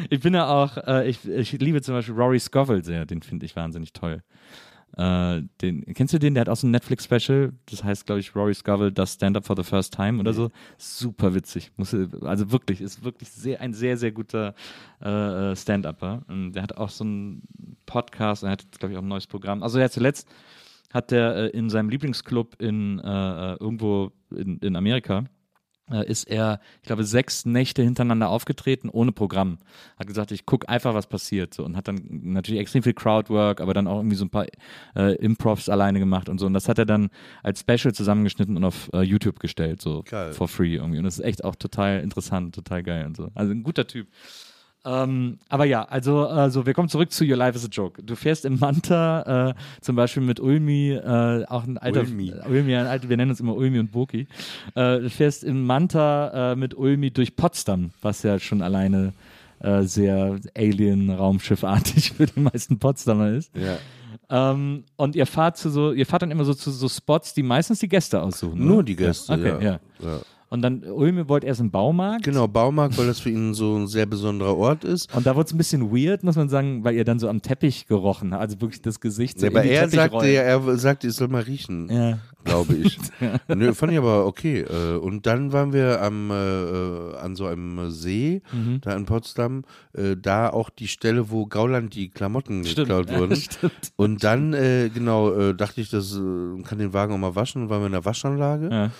Ich bin ja auch, äh, ich, ich liebe zum Beispiel Rory Scovel sehr, den finde ich wahnsinnig toll. Äh, den, kennst du den? Der hat auch so ein Netflix-Special, das heißt, glaube ich, Rory Scovel does Stand Up for the First Time oder so. Super witzig. Muss, also wirklich, ist wirklich sehr, ein sehr, sehr guter äh, äh, Stand-Upper. Der hat auch so einen Podcast, er hat, glaube ich, auch ein neues Programm. Also er hat zuletzt hat der äh, in seinem Lieblingsclub in äh, äh, irgendwo in, in Amerika ist er, ich glaube, sechs Nächte hintereinander aufgetreten, ohne Programm. Hat gesagt, ich gucke einfach, was passiert. So, und hat dann natürlich extrem viel Crowdwork, aber dann auch irgendwie so ein paar äh, Improvs alleine gemacht und so. Und das hat er dann als Special zusammengeschnitten und auf äh, YouTube gestellt, so Geil. for free irgendwie. Und das ist echt auch total interessant, total geil und so. Also ein guter Typ. Ähm, aber ja, also, also wir kommen zurück zu Your Life is a Joke. Du fährst im Manta äh, zum Beispiel mit Ulmi, äh, auch ein alter Ulmi. Ulmi, ein alter, wir nennen uns immer Ulmi und Boki. Äh, du fährst im Manta äh, mit Ulmi durch Potsdam, was ja schon alleine äh, sehr Alien-Raumschiffartig für die meisten Potsdamer ist. Ja. Ähm, und ihr fahrt zu so, ihr fahrt dann immer so zu so Spots, die meistens die Gäste aussuchen. Nur oder? die Gäste, Okay, ja. ja. Ja. Und dann Ulmi wollte erst einen Baumarkt. Genau, Baumarkt, weil das für ihn so ein sehr besonderer Ort ist. Und da wurde es ein bisschen weird, muss man sagen, weil ihr dann so am Teppich gerochen habt. Also wirklich das Gesicht so Ja, aber er sagte ja, er sagte, ich soll mal riechen, Ja. glaube ich. Nö, fand ich aber okay. Äh, Und dann waren wir am, äh, äh, an so einem See, Mhm. da in Potsdam, äh, da auch die Stelle, wo Gauland die Klamotten Stimmt. geklaut wurden. Stimmt. Und dann, äh, genau, äh, dachte ich, das kann den Wagen auch mal waschen, waren wir in der Waschanlage. Ja.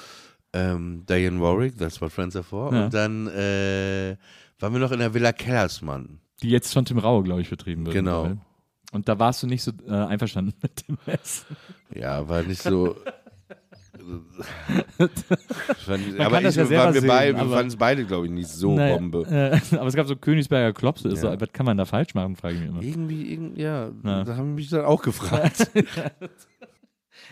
Ähm, Diane Warwick, that's what friends are for. Ja. Und dann äh, waren wir noch in der Villa Kellersmann. Die jetzt von Tim Raue, glaube ich, vertrieben wird. Genau. Und da warst du nicht so äh, einverstanden mit dem Essen. Ja, war nicht so. fand, aber das ich, ja waren wir, sehen, beide, wir fanden es beide, glaube ich, nicht so Naja, Bombe. Äh, aber es gab so Königsberger Klopse. Ja. so, was kann man da falsch machen, frage ich mich immer. Irgendwie, irgend- ja, Ja. da haben mich dann auch gefragt.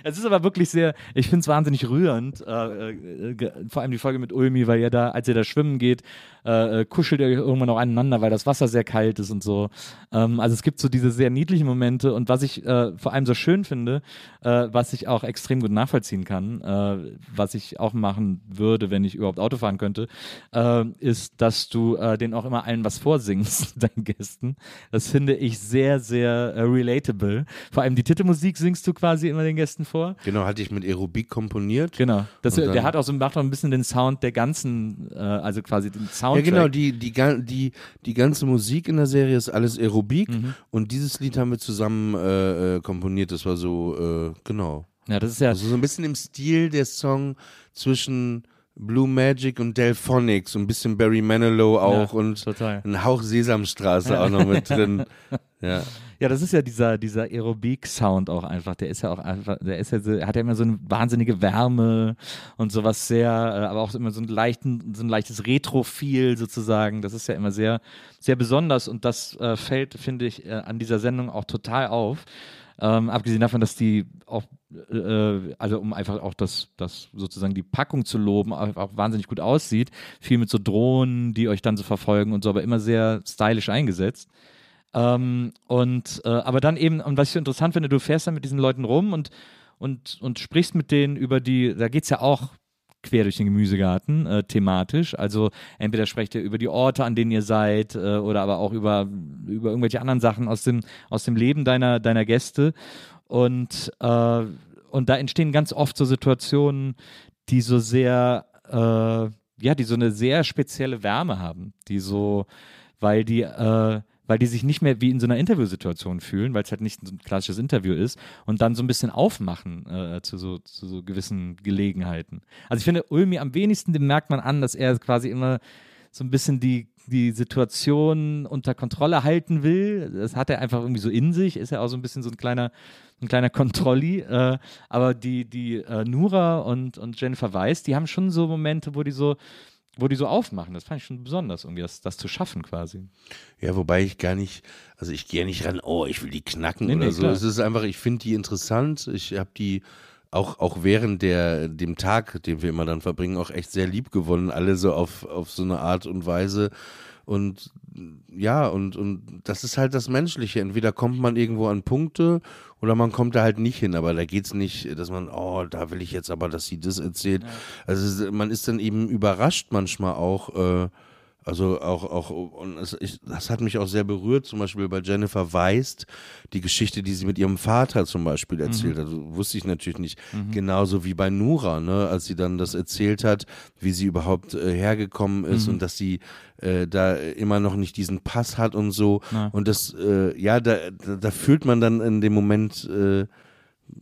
Es ist aber wirklich sehr, ich finde es wahnsinnig rührend, äh, äh, vor allem die Folge mit Ulmi, weil ihr da, als ihr da schwimmen geht, äh, äh, kuschelt ihr irgendwann auch aneinander, weil das Wasser sehr kalt ist und so. Ähm, also es gibt so diese sehr niedlichen Momente und was ich äh, vor allem so schön finde, äh, was ich auch extrem gut nachvollziehen kann, was ich auch machen würde, wenn ich überhaupt Auto fahren könnte, ist, dass du äh, denen auch immer allen was vorsingst, deinen Gästen. Das finde ich sehr, sehr relatable. Vor allem die Titelmusik singst du quasi immer den Gästen vor. genau, hatte ich mit Aerobik komponiert. Genau. Das, der hat auch so macht auch ein bisschen den Sound der ganzen, äh, also quasi den Soundtrack. Ja, genau, die, die, die, die ganze Musik in der Serie ist alles Aerobik Mhm. und dieses Lied haben wir zusammen äh, äh, komponiert. Das war so, äh, genau. Ja, das ist ja. Also so ein bisschen im Stil der Song zwischen Blue Magic und Delphonics, so ein bisschen Barry Manilow auch Ja, und total. ein Hauch Sesamstraße auch noch mit drin. Ja. Ja, das ist ja dieser, dieser Aerobik-Sound auch einfach. Der ist ja auch einfach, der ist ja hat ja immer so eine wahnsinnige Wärme und sowas sehr, äh, aber auch immer so, einen leichten, so ein leichtes Retro-Feel sozusagen. Das ist ja immer sehr, sehr besonders und das äh, fällt, finde ich, äh, an dieser Sendung auch total auf. Ähm, abgesehen davon, dass die auch, äh, also um einfach auch das, das sozusagen die Packung zu loben, auch, auch wahnsinnig gut aussieht. Viel mit so Drohnen, die euch dann so verfolgen und so, aber immer sehr stylisch eingesetzt. Ähm, und äh, aber dann eben, und was ich so interessant finde, du fährst dann mit diesen Leuten rum und, und, und sprichst mit denen über die, da geht es ja auch quer durch den Gemüsegarten äh, thematisch. Also entweder sprecht ihr über die Orte, an denen ihr seid, äh, oder aber auch über, über irgendwelche anderen Sachen aus dem, aus dem Leben deiner, deiner Gäste. Und, äh, und da entstehen ganz oft so Situationen, die so sehr, äh, ja, die so eine sehr spezielle Wärme haben, die so, weil die, äh, weil die sich nicht mehr wie in so einer Interviewsituation fühlen, weil es halt nicht ein klassisches Interview ist und dann so ein bisschen aufmachen äh, zu, so, zu so gewissen Gelegenheiten. Also ich finde, Ulmi am wenigsten, dem merkt man an, dass er quasi immer so ein bisschen die, die Situation unter Kontrolle halten will. Das hat er einfach irgendwie so in sich, ist ja auch so ein bisschen so ein kleiner, ein kleiner Kontrolli. Äh, aber die, die äh, Nura und, und Jennifer Weiss, die haben schon so Momente, wo die so wo die so aufmachen. Das fand ich schon besonders, irgendwie das, das zu schaffen quasi. Ja, wobei ich gar nicht, also ich gehe nicht ran, oh, ich will die knacken Nee, oder nee, so. klar. Es ist einfach, ich finde die interessant. Ich habe die auch, auch während der, dem Tag, den wir immer dann verbringen, auch echt sehr lieb gewonnen. Alle so auf, auf so eine Art und Weise. Und ja, und, und das ist halt das Menschliche. Entweder kommt man irgendwo an Punkte oder man kommt da halt nicht hin. Aber da geht's nicht, dass man, oh, da will ich jetzt aber, dass sie das erzählt. Also es- man ist dann eben überrascht manchmal auch, äh, also auch, auch und es, ich, das hat mich auch sehr berührt, zum Beispiel bei Jennifer Weist, die Geschichte, die sie mit ihrem Vater zum Beispiel erzählt hat, wusste ich natürlich nicht. Genauso wie bei Nura, ne, als sie dann das erzählt hat, wie sie überhaupt äh, hergekommen ist und dass sie äh, da immer noch nicht diesen Pass hat und so. Und das, äh, ja, da, da, da fühlt man dann in dem Moment äh,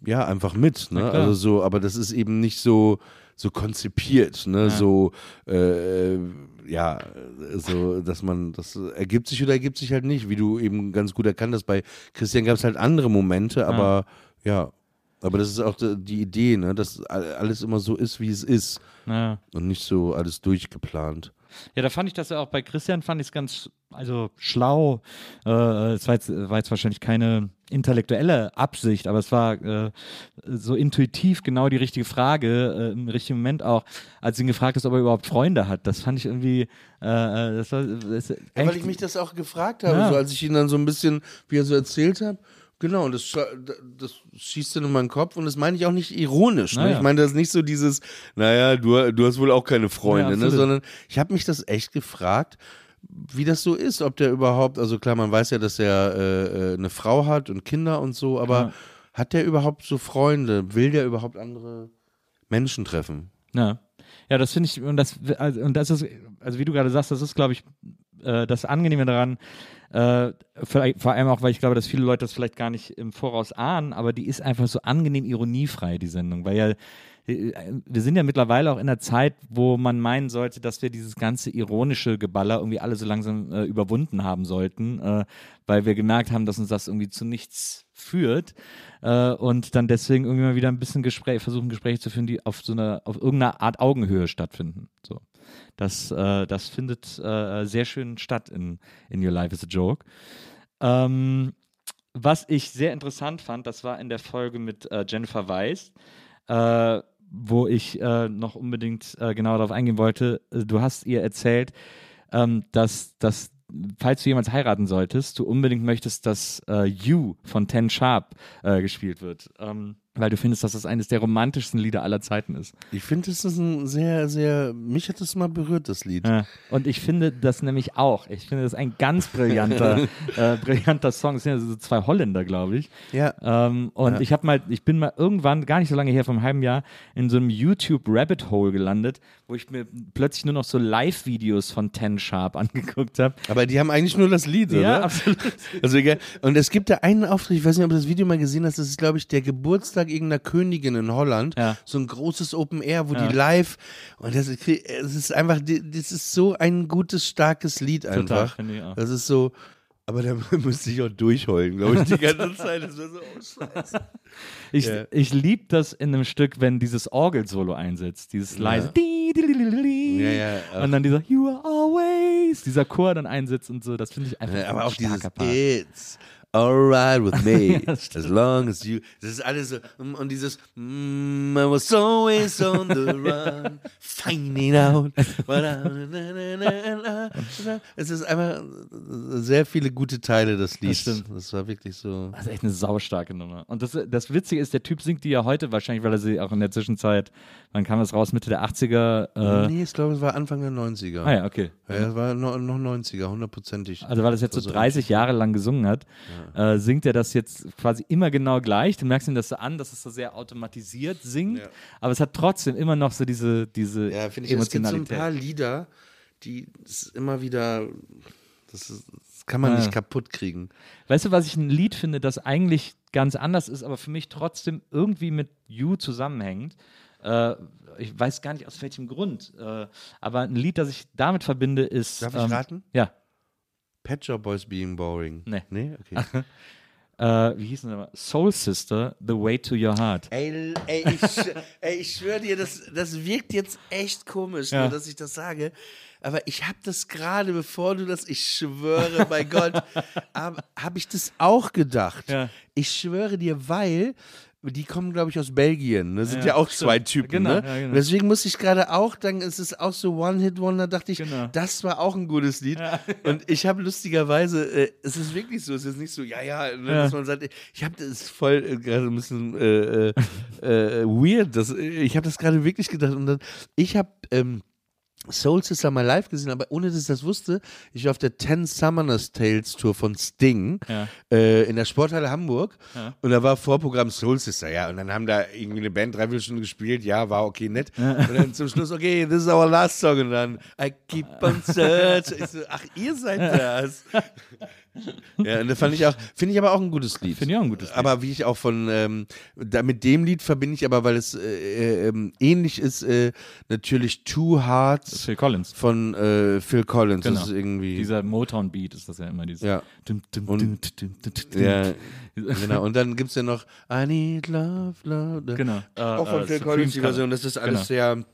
ja einfach mit, ne? Also so, aber das ist eben nicht so so konzipiert, ne? So äh, ja, so, dass man, das ergibt sich oder ergibt sich halt nicht, wie du eben ganz gut erkannt hast. Bei Christian gab es halt andere Momente, aber ja. aber das ist auch die Idee, ne? Dass all- alles immer so ist, wie es ist Naja. und nicht so alles durchgeplant. Ja, da fand ich das ja auch bei Christian, fand ich es ganz, also schlau. Äh, es war jetzt, war jetzt wahrscheinlich keine intellektuelle Absicht, aber es war äh, so intuitiv genau die richtige Frage, äh, im richtigen Moment auch, als ihn gefragt ist, ob er überhaupt Freunde hat. Das fand ich irgendwie, äh, äh, das war, das, Ja, weil ich mich das auch gefragt habe, Ja. so als ich ihn dann so ein bisschen, wie er so erzählt hat. Genau, und das, das schießt dann in meinen Kopf und das meine ich auch nicht ironisch. Ne? Naja. Ich meine das ist nicht so dieses, naja, du, du hast wohl auch keine Freunde, Ja, ne? sondern ich habe mich das echt gefragt, wie das so ist, ob der überhaupt, also klar, man weiß ja, dass er äh, äh, eine Frau hat und Kinder und so, aber Ja. hat der überhaupt so Freunde? Will der überhaupt andere Menschen treffen? Ja, ja, das finde ich, und das, also, und das ist, also wie du gerade sagst, das ist, glaube ich, äh, das Angenehme daran, äh, vor allem auch, weil ich glaube, dass viele Leute das vielleicht gar nicht im Voraus ahnen, aber die ist einfach so angenehm ironiefrei, die Sendung, weil ja, wir sind ja mittlerweile auch in einer Zeit, wo man meinen sollte, dass wir dieses ganze ironische Geballer irgendwie alle so langsam äh, überwunden haben sollten, äh, weil wir gemerkt haben, dass uns das irgendwie zu nichts führt äh, und dann deswegen irgendwie mal wieder ein bisschen Gespräch, versuchen Gespräche zu führen, die auf so einer, auf irgendeiner Art Augenhöhe stattfinden. So. Das, äh, das findet äh, sehr schön statt in, in Your Life is a Joke. Ähm, was ich sehr interessant fand, das war in der Folge mit äh, Jennifer Weiss, äh, wo ich äh, noch unbedingt äh, genau darauf eingehen wollte. Äh, Du hast ihr erzählt, ähm, dass, dass, falls du jemals heiraten solltest, du unbedingt möchtest, dass äh, You von Ten Sharp äh, gespielt wird. Ähm, weil du findest, dass das eines der romantischsten Lieder aller Zeiten ist. Ich finde, das ist ein sehr, sehr, mich hat das mal berührt, das Lied. Ja. Und ich finde das nämlich auch. Ich finde das ein ganz brillanter, äh, brillanter Song. Es sind ja so zwei Holländer, glaube ich. Ja. Ähm, und ich habe mal, ich bin mal irgendwann, gar nicht so lange her, vom halben Jahr, in so einem YouTube Rabbit Hole gelandet, wo ich mir plötzlich nur noch so Live-Videos von Ten Sharp angeguckt habe. Aber die haben eigentlich nur das Lied, oder? Ja, absolut. Also. Und es gibt da einen Auftritt, ich weiß nicht, ob du das Video mal gesehen hast, das ist, glaube ich, der Geburtstag irgendeiner Königin in Holland. Ja. So ein großes Open Air, wo Ja. die live. Und das, ist- es ist einfach, das ist so ein gutes, starkes Lied einfach. finde ich auch. Das ist so. Aber da müsste ich auch durchheulen, glaube ich, die ganze Zeit. Das wäre so, oh Scheiße. Ich, Ja. ich liebe das in einem Stück, wenn dieses Orgel-Solo einsetzt. Dieses leise. Ja. Und dann dieser You are always, dieser Chor dann einsetzt und so. Das finde ich einfach Ja, aber ein auch dieses starker Part. It's alright with me, Ja, as long as you. Das ist alles so. mm, Und dieses mm, I was always on the run, finding out. Es ist einfach sehr viele gute Teile des Lieds. stimmt. Das war wirklich so. Das ist echt eine saustarke Nummer. Und das, das Witzige ist, der Typ singt die ja heute wahrscheinlich, weil er sie auch in der Zwischenzeit, wann kam das raus, Mitte der 80er? Äh, nee, ich glaube, es war Anfang der 90er. Ah ja, okay. Ja, das war noch, noch 90er, hundertprozentig. Also weil es jetzt so Also 30 Jahre lang gesungen hat, äh, singt er das jetzt quasi immer genau gleich. Du merkst ihm das so an, dass es so sehr automatisiert singt, Ja. aber es hat trotzdem immer noch so diese, diese Ja, finde ich, es gibt so ein Emotionalität. paar Lieder, die immer wieder, das, ist, das kann man Ja. nicht kaputt kriegen. Weißt du, was ich ein Lied finde, das eigentlich ganz anders ist, aber für mich trotzdem irgendwie mit You zusammenhängt? Äh, ich weiß gar nicht aus welchem Grund, äh, aber ein Lied, das ich damit verbinde, ist. Darf ich ähm, raten? Ja. Pet Shop Boys Being Boring. Nee. Nee? Okay. Äh, wie hieß denn das? Soul Sister, The Way to Your Heart. Ey, ey, ich, ey, ich schwöre dir, das, das wirkt jetzt echt komisch, Ja. nur, dass ich das sage. Aber ich habe das gerade, bevor du das, ich schwöre, bei Gott, habe hab ich das auch gedacht. Ja. Ich schwöre dir, weil die kommen, glaube ich, aus Belgien. Ne? Sind ja, Ja, auch stimmt. zwei Typen. Genau, ne? ja, genau. Deswegen muss ich gerade auch denken, es ist auch so One-Hit-Wonder, dachte ich, Genau. das war auch ein gutes Lied. Und ich habe lustigerweise, äh, es ist wirklich so, es ist nicht so, ja, ja, ne, Ja. dass man sagt, ich habe das voll äh, gerade ein bisschen äh, äh, äh, weird. Das, ich habe das gerade wirklich gedacht. Und dann, ich habe ähm, Soul Sister mal live gesehen, aber ohne dass ich das wusste, ich war auf der Ten Summoners Tales Tour von Sting Ja. äh, in der Sporthalle Hamburg Ja. und da war Vorprogramm Soul Sister, ja, und dann haben da irgendwie eine Band dreiviertel Stunden gespielt, ja, war okay, nett. Und dann zum Schluss, okay, this is our last song und dann I keep on search. So, ach, ihr seid das. ja, das fand ich auch, finde ich aber auch ein gutes Lied. Finde ich auch ein gutes Lied. Aber wie ich auch von, ähm, da, mit dem Lied verbinde ich aber, weil es äh, äh, ähm, ähnlich ist, äh, natürlich Two Hearts Phil Collins. von äh, Phil Collins. Genau. Das ist irgendwie. Dieser Motown-Beat ist das ja immer. Dieses Ja. Dum, ja, genau. Und dann gibt es ja noch I Need Love, Love. Genau. Äh, Auch von äh, Phil Collins die. Version. Das ist alles Genau. sehr.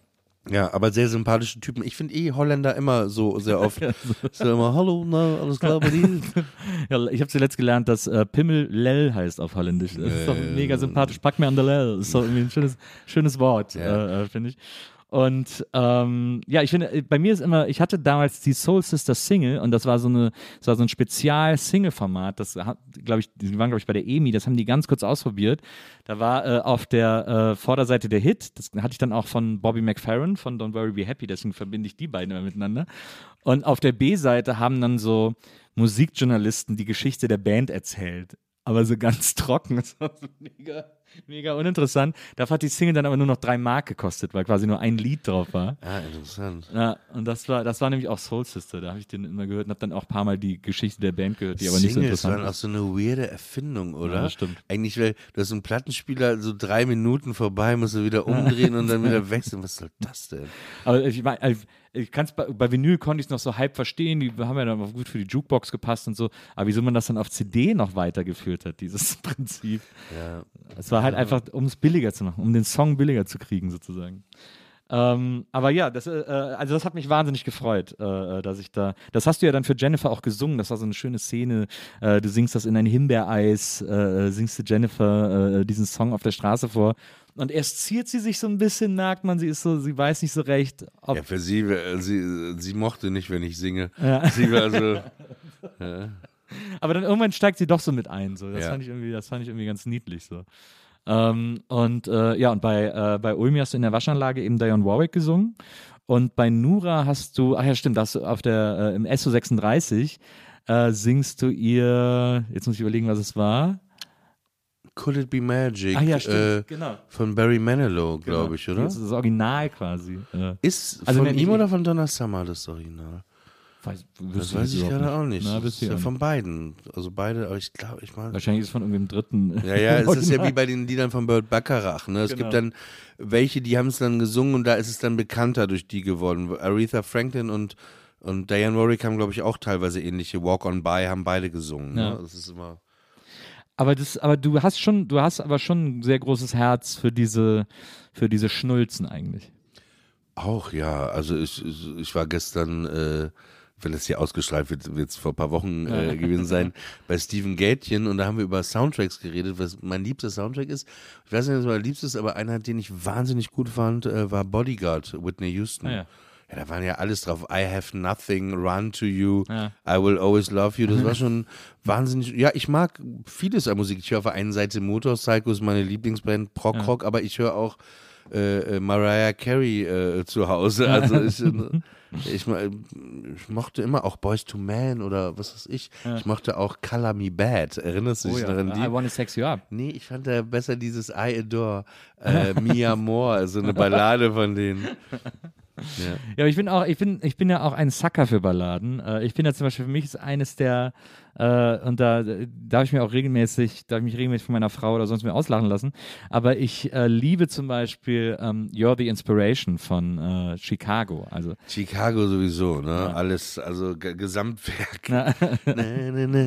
Ja, aber sehr sympathische Typen. Ich finde eh Holländer immer so sehr oft. so immer, hallo, na, alles klar bei dir? Ja, ich habe zuletzt gelernt, dass äh, Pimmel Lel heißt auf Holländisch. Das ist doch mega sympathisch. Pack mir an der Lel. Das ist doch irgendwie ein schönes, schönes Wort, Ja. äh, äh, finde ich. Und ähm, ja, ich finde, bei mir ist immer, ich hatte damals die Soul Sister Single und das war so eine, das war so ein Spezial-Single-Format. Das glaube ich, die waren, glaube ich, bei der EMI, das haben die ganz kurz ausprobiert. Da war äh, auf der äh, Vorderseite der Hit, das hatte ich dann auch von Bobby McFerrin von Don't Worry Be Happy, deswegen verbinde ich die beiden immer miteinander. Und auf der B-Seite haben dann so Musikjournalisten die Geschichte der Band erzählt. Aber so ganz trocken. Das war so mega, mega uninteressant. Dafür hat die Single dann aber nur noch drei Mark gekostet, weil quasi nur ein Lied drauf war. Ah, interessant. Ja, und das war, das war nämlich auch Soul Sister. Da habe ich den immer gehört und habe dann auch ein paar Mal die Geschichte der Band gehört, die aber nicht so Singles interessant waren auch ist. so eine weirde Erfindung, oder? Ja, das stimmt. Eigentlich, weil du hast einen Plattenspieler so drei Minuten vorbei, musst du wieder umdrehen und dann wieder wechseln. Was soll das denn? Aber ich meine, ich kann's bei, bei Vinyl konnte ich es noch so halb verstehen, die haben ja dann auch gut für die Jukebox gepasst und so, aber wieso man das dann auf CD noch weitergeführt hat, dieses Prinzip. Ja. Es war halt einfach, um es billiger zu machen, um den Song billiger zu kriegen, sozusagen. Ähm, aber ja, das, äh, also das hat mich wahnsinnig gefreut, äh, dass ich da. Das hast du ja dann für Jennifer auch gesungen. Das war so eine schöne Szene. Äh, du singst das in ein Himbeereis, äh, singst du Jennifer äh, diesen Song auf der Straße vor. Und erst ziert sie sich so ein bisschen, merkt man, sie ist so, sie weiß nicht so recht, ob Ja, für sie, äh, sie, sie mochte nicht, wenn ich singe. Ja. Sie war so, Aber dann irgendwann steigt sie doch so mit ein. So. Das, Ja. fand ich irgendwie, das fand ich irgendwie ganz niedlich. So. Ähm, und äh, ja, und bei, äh, bei Ulmi hast du in der Waschanlage eben Dionne Warwick gesungen. Und bei Nura hast du, ach ja, stimmt, da hast du auf der, äh, im SO36 äh, singst du ihr, jetzt muss ich überlegen, was es war. Could It Be Magic? Ah ja, stimmt, äh, genau. Von Barry Manilow, glaube ich, oder? Das ist das Original quasi. Ist Also von ihm oder von Donna Summer das Original? Weiß, Das weiß ich gerade auch nicht. Na, das ist ja von beiden. Also beide, aber ich glaube, ich meine. Wahrscheinlich ist es von irgendeinem dritten. Ja, ja, es ist ja wie bei den Liedern von Burt Bacharach. Ne? Es Genau. gibt dann welche, die haben es dann gesungen und da ist es dann bekannter durch die geworden. Aretha Franklin und, und Diane Warwick haben, glaube ich, auch teilweise ähnliche Walk on By, haben beide gesungen. Ja. Ne? Das ist immer. Aber das, aber du hast schon, du hast aber schon ein sehr großes Herz für diese, für diese Schnulzen eigentlich. Auch, ja. Also ich, ich, ich war gestern, äh, wenn das hier ausgestrahlt wird, wird es vor ein paar Wochen äh, gewesen sein, bei Steven Gätchen und da haben wir über Soundtracks geredet, was mein liebster Soundtrack ist. Ich weiß nicht, was mein liebstes ist, aber einer, den ich wahnsinnig gut fand, äh, war Bodyguard, Whitney Houston. Ah, ja. Ja, da waren ja alles drauf. I have nothing, run to you, Ja. I will always love you. Das war schon wahnsinnig. Ja, ich mag vieles an Musik. Ich höre auf der einen Seite Motorcycle, ist meine Lieblingsband, Prog Rock, aber ich höre auch äh, äh, Mariah Carey äh, zu Hause. Also ich, ich, ich, mochte immer auch Boys to Man oder was weiß ich. Ja. Ich mochte auch Color Me Bad. Erinnerst du dich oh, ja. noch an die? I Wanna Sex You Up. Nee, ich fand da besser dieses I Adore, äh, Mia Moore, also eine Ballade von denen. Ja. ja, aber ich bin auch, ich bin, ich bin ja auch ein Sucker für Balladen. Äh, ich bin ja zum Beispiel für mich ist eines der äh, und da darf ich mir auch regelmäßig, darf ich mich regelmäßig von meiner Frau oder sonst mir auslachen lassen. Aber ich äh, liebe zum Beispiel ähm, You're the Inspiration von äh, Chicago. Also Chicago sowieso, ne? Ja. Alles, also Gesamtwerk. na, na, na,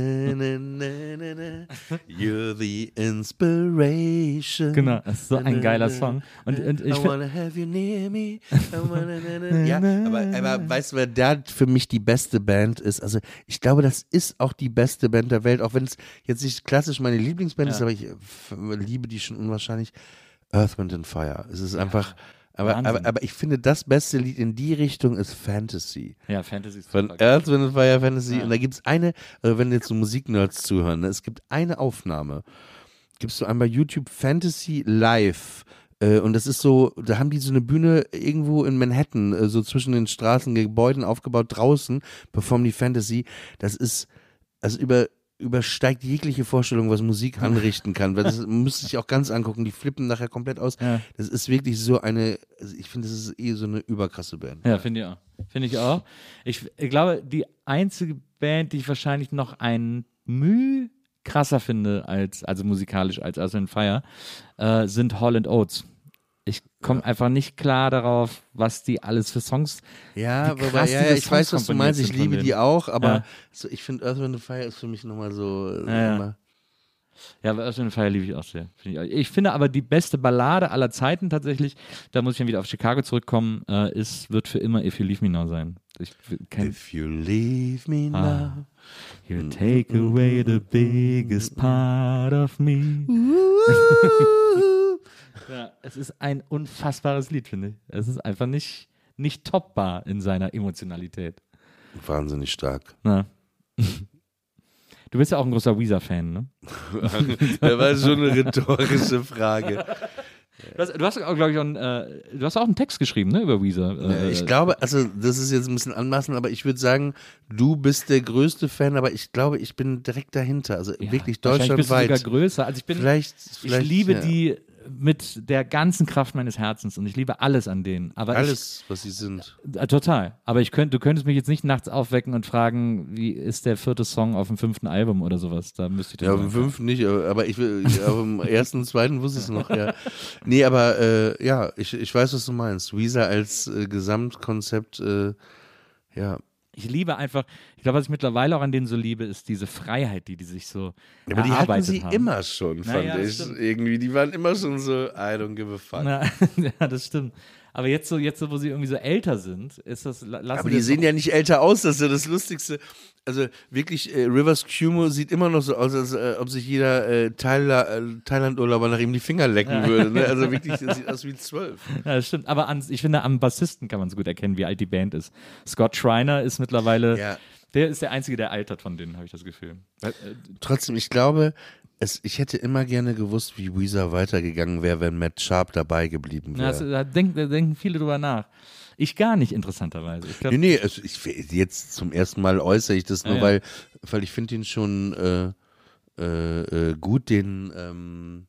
You're the Inspiration. Genau, das ist so ein geiler Song. Und, und ich I wanna have you near me. ja, aber, aber weißt du, wer da für mich die beste Band ist? Also ich glaube, das ist auch die beste beste Band der Welt, auch wenn es jetzt nicht klassisch meine Lieblingsband ja. ist, aber ich liebe die schon unwahrscheinlich. Earth, Wind and Fire. Es ist ja. einfach. Aber, aber, aber, ich finde, das beste Lied in die Richtung ist Fantasy. Ja, Fantasy ist Von Earth, Wind and Fire, Fantasy. Ja. Und da gibt es eine, also wenn jetzt so Musiknerds zuhören, ne, es gibt eine Aufnahme. Gibst du einmal YouTube Fantasy Live. Äh, und das ist so, da haben die so eine Bühne irgendwo in Manhattan, äh, so zwischen den Straßengebäuden aufgebaut, draußen, performen die Fantasy. Das ist also über, übersteigt jegliche Vorstellung, was Musik anrichten kann. Weil das müsste ich auch ganz angucken. Die flippen nachher komplett aus. Ja. Das ist wirklich so eine, also ich finde, das ist eh so eine überkrasse Band. Ja, finde ich auch. Finde ich auch. Ich, ich, glaube, die einzige Band, die ich wahrscheinlich noch ein Mühe krasser finde als, also musikalisch als Earth Fire, äh, sind Holland Oates ich komme ja. einfach nicht klar darauf, was die alles für Songs. Ja, wobei, ja, ja, ich Songs weiß, was du meinst. Ich liebe die auch, aber ja. so, ich finde Earth Wind Fire ist für mich nochmal so. Ja, immer. ja, aber Earth Wind Fire liebe ich auch sehr. Find ich, ich, finde aber die beste Ballade aller Zeiten tatsächlich, da muss ich dann wieder auf Chicago zurückkommen, äh, ist, wird für immer If You Leave Me Now sein. Ich, If You Leave Me ah. Now. You take away the biggest part of me. Ja, es ist ein unfassbares Lied, finde ich. Es ist einfach nicht, nicht toppbar in seiner Emotionalität. Wahnsinnig stark. Na. Du bist ja auch ein großer Weezer-Fan, ne? das war schon eine rhetorische Frage. Du hast, du hast glaube ich, auch, äh, du hast auch einen Text geschrieben, ne, über Weezer. Äh, ich glaube, also das ist jetzt ein bisschen anmaßend, aber ich würde sagen, du bist der größte Fan, aber ich glaube, ich bin direkt dahinter. Also ja, wirklich deutschlandweit. Bist du sogar größer. Also ich bin, vielleicht, vielleicht ich liebe ja. die mit der ganzen Kraft meines Herzens und ich liebe alles an denen. Aber alles, ich, was sie sind. Äh, total. Aber ich könnt, du könntest mich jetzt nicht nachts aufwecken und fragen, wie ist der vierte Song auf dem fünften Album oder sowas. Da müsste ich Ja, auf dem fünften nicht, aber ich will, auf dem ersten, und zweiten wusste ich es noch, ja. Nee, aber äh, ja, ich, ich weiß, was du meinst. Weezer als äh, Gesamtkonzept, äh, ja, ich liebe einfach, ich glaube, was ich mittlerweile auch an denen so liebe, ist diese Freiheit, die die sich so ja, Aber die hatten sie haben. immer schon, fand ja, ich. Irgendwie, die waren immer schon so, I don't give a fuck. Na, ja, das stimmt. Aber jetzt so, jetzt so, wo sie irgendwie so älter sind, ist das. Aber die sehen ja nicht älter aus, das ist ja das Lustigste. Also wirklich, äh, Rivers Cuomo sieht immer noch so aus, als äh, ob sich jeder äh, Thailand, Thailand-Urlauber nach ihm die Finger lecken würde. Ne? Also wirklich, das sieht aus wie zwölf. Ja, das stimmt. Aber an, ich finde, am Bassisten kann man so gut erkennen, wie alt die Band ist. Scott Schreiner ist mittlerweile. Ja. Der ist der Einzige, der altert von denen, habe ich das Gefühl. Äh, Trotzdem, ich glaube, es, ich hätte immer gerne gewusst, wie Weezer weitergegangen wäre, wenn Matt Sharp dabei geblieben wäre. Da, denk, da denken viele drüber nach. Ich gar nicht, interessanterweise. Ich glaub, nee, nee, also ich, jetzt zum ersten Mal äußere ich das nur, ja, weil, weil ich finde ihn schon äh, äh, äh, gut, den, ähm,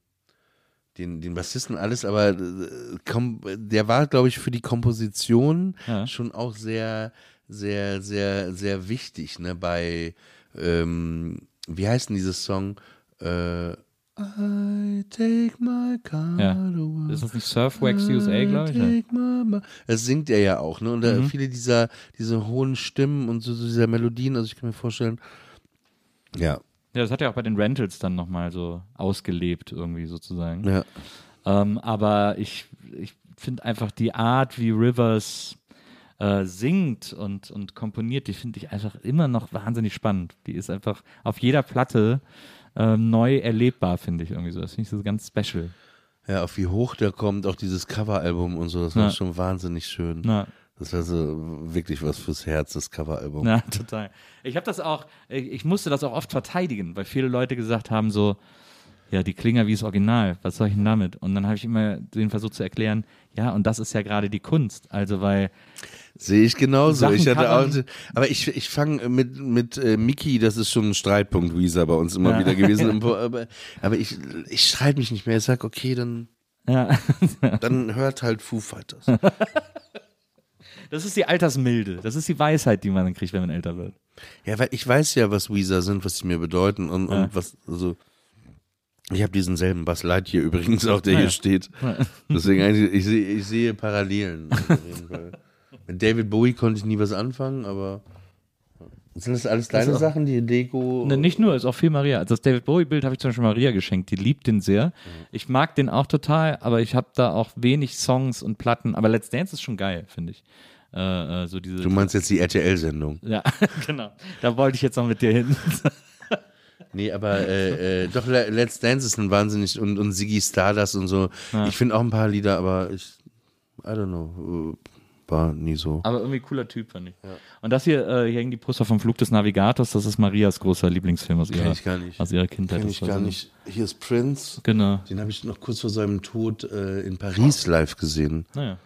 den, den Bassisten alles, aber äh, der war, glaube ich, für die Komposition ja. schon auch sehr, sehr, sehr, sehr wichtig, ne, bei, ähm, wie heißt denn dieses Song? Äh, I take my car ja. Ist das nicht Surfwax USA, glaube ich? Ja. Das singt er ja auch, ne? Und mhm. viele dieser diese hohen Stimmen und so, so dieser Melodien, also ich kann mir vorstellen, ja. Ja, das hat er auch bei den Rentals dann nochmal so ausgelebt, irgendwie sozusagen. Ja. Ähm, aber ich, ich finde einfach die Art, wie Rivers äh, singt und, und komponiert, die finde ich einfach immer noch wahnsinnig spannend. Die ist einfach auf jeder Platte äh, neu erlebbar, finde ich irgendwie so. Das finde ich so ganz special. Ja, auf wie hoch der kommt, auch dieses Coveralbum und so, das war ja. schon wahnsinnig schön. Ja. Das war so wirklich was fürs Herz, das Coveralbum. Ja, total. Ich habe das auch, ich musste das auch oft verteidigen, weil viele Leute gesagt haben so, ja, die klingen ja wie das Original, was soll ich denn damit? Und dann habe ich immer den versucht zu erklären, ja, und das ist ja gerade die Kunst. Also, weil, Sehe ich genauso. Sachen Ich hatte auch, aber ich, ich fange mit, mit äh, Miki, das ist schon ein Streitpunkt, Weezer bei uns immer Ja. wieder gewesen. Aber aber ich, ich streite mich nicht mehr. Ich sag, okay, dann, ja, dann hört halt Foo Fighters. das ist die Altersmilde, das ist die Weisheit, die man dann kriegt, wenn man älter wird. Ja, weil ich weiß ja, was Weezer sind, was sie mir bedeuten und, Ja. und was, also, ich habe diesen selben Bass hier übrigens auch, der Ah, ja. hier steht. Deswegen, eigentlich, ich, sehe, ich sehe Parallelen. Mit David Bowie konnte ich nie was anfangen, aber sind das alles deine auch- Sachen, die Deko? Ne, nicht nur, ist auch viel Maria. Also das David Bowie-Bild habe ich zum Beispiel Maria geschenkt. Die liebt den sehr. Ich mag den auch total, aber ich habe da auch wenig Songs und Platten. Aber Let's Dance ist schon geil, finde ich. Äh, äh, so diese, Du meinst jetzt die RTL-Sendung? ja, genau. Da wollte ich jetzt noch mit dir hin. Nee, aber äh, äh, doch, Le- Let's Dance ist ein wahnsinnig und, und Ziggy Stardust und so. Ich finde auch ein paar Lieder, aber ich, I don't know, äh, war nie so. Aber irgendwie cooler Typ, fand ich. Und das hier, äh, hier hängen die Poster vom Flug des Navigators. Das ist Marias großer Lieblingsfilm aus ihrer, Kenn ich gar nicht. Aus ihrer Kindheit. Kenn ich gar so- nicht. Hier ist Prince. Genau. Den habe ich noch kurz vor seinem Tod äh, in Paris live gesehen. Naja.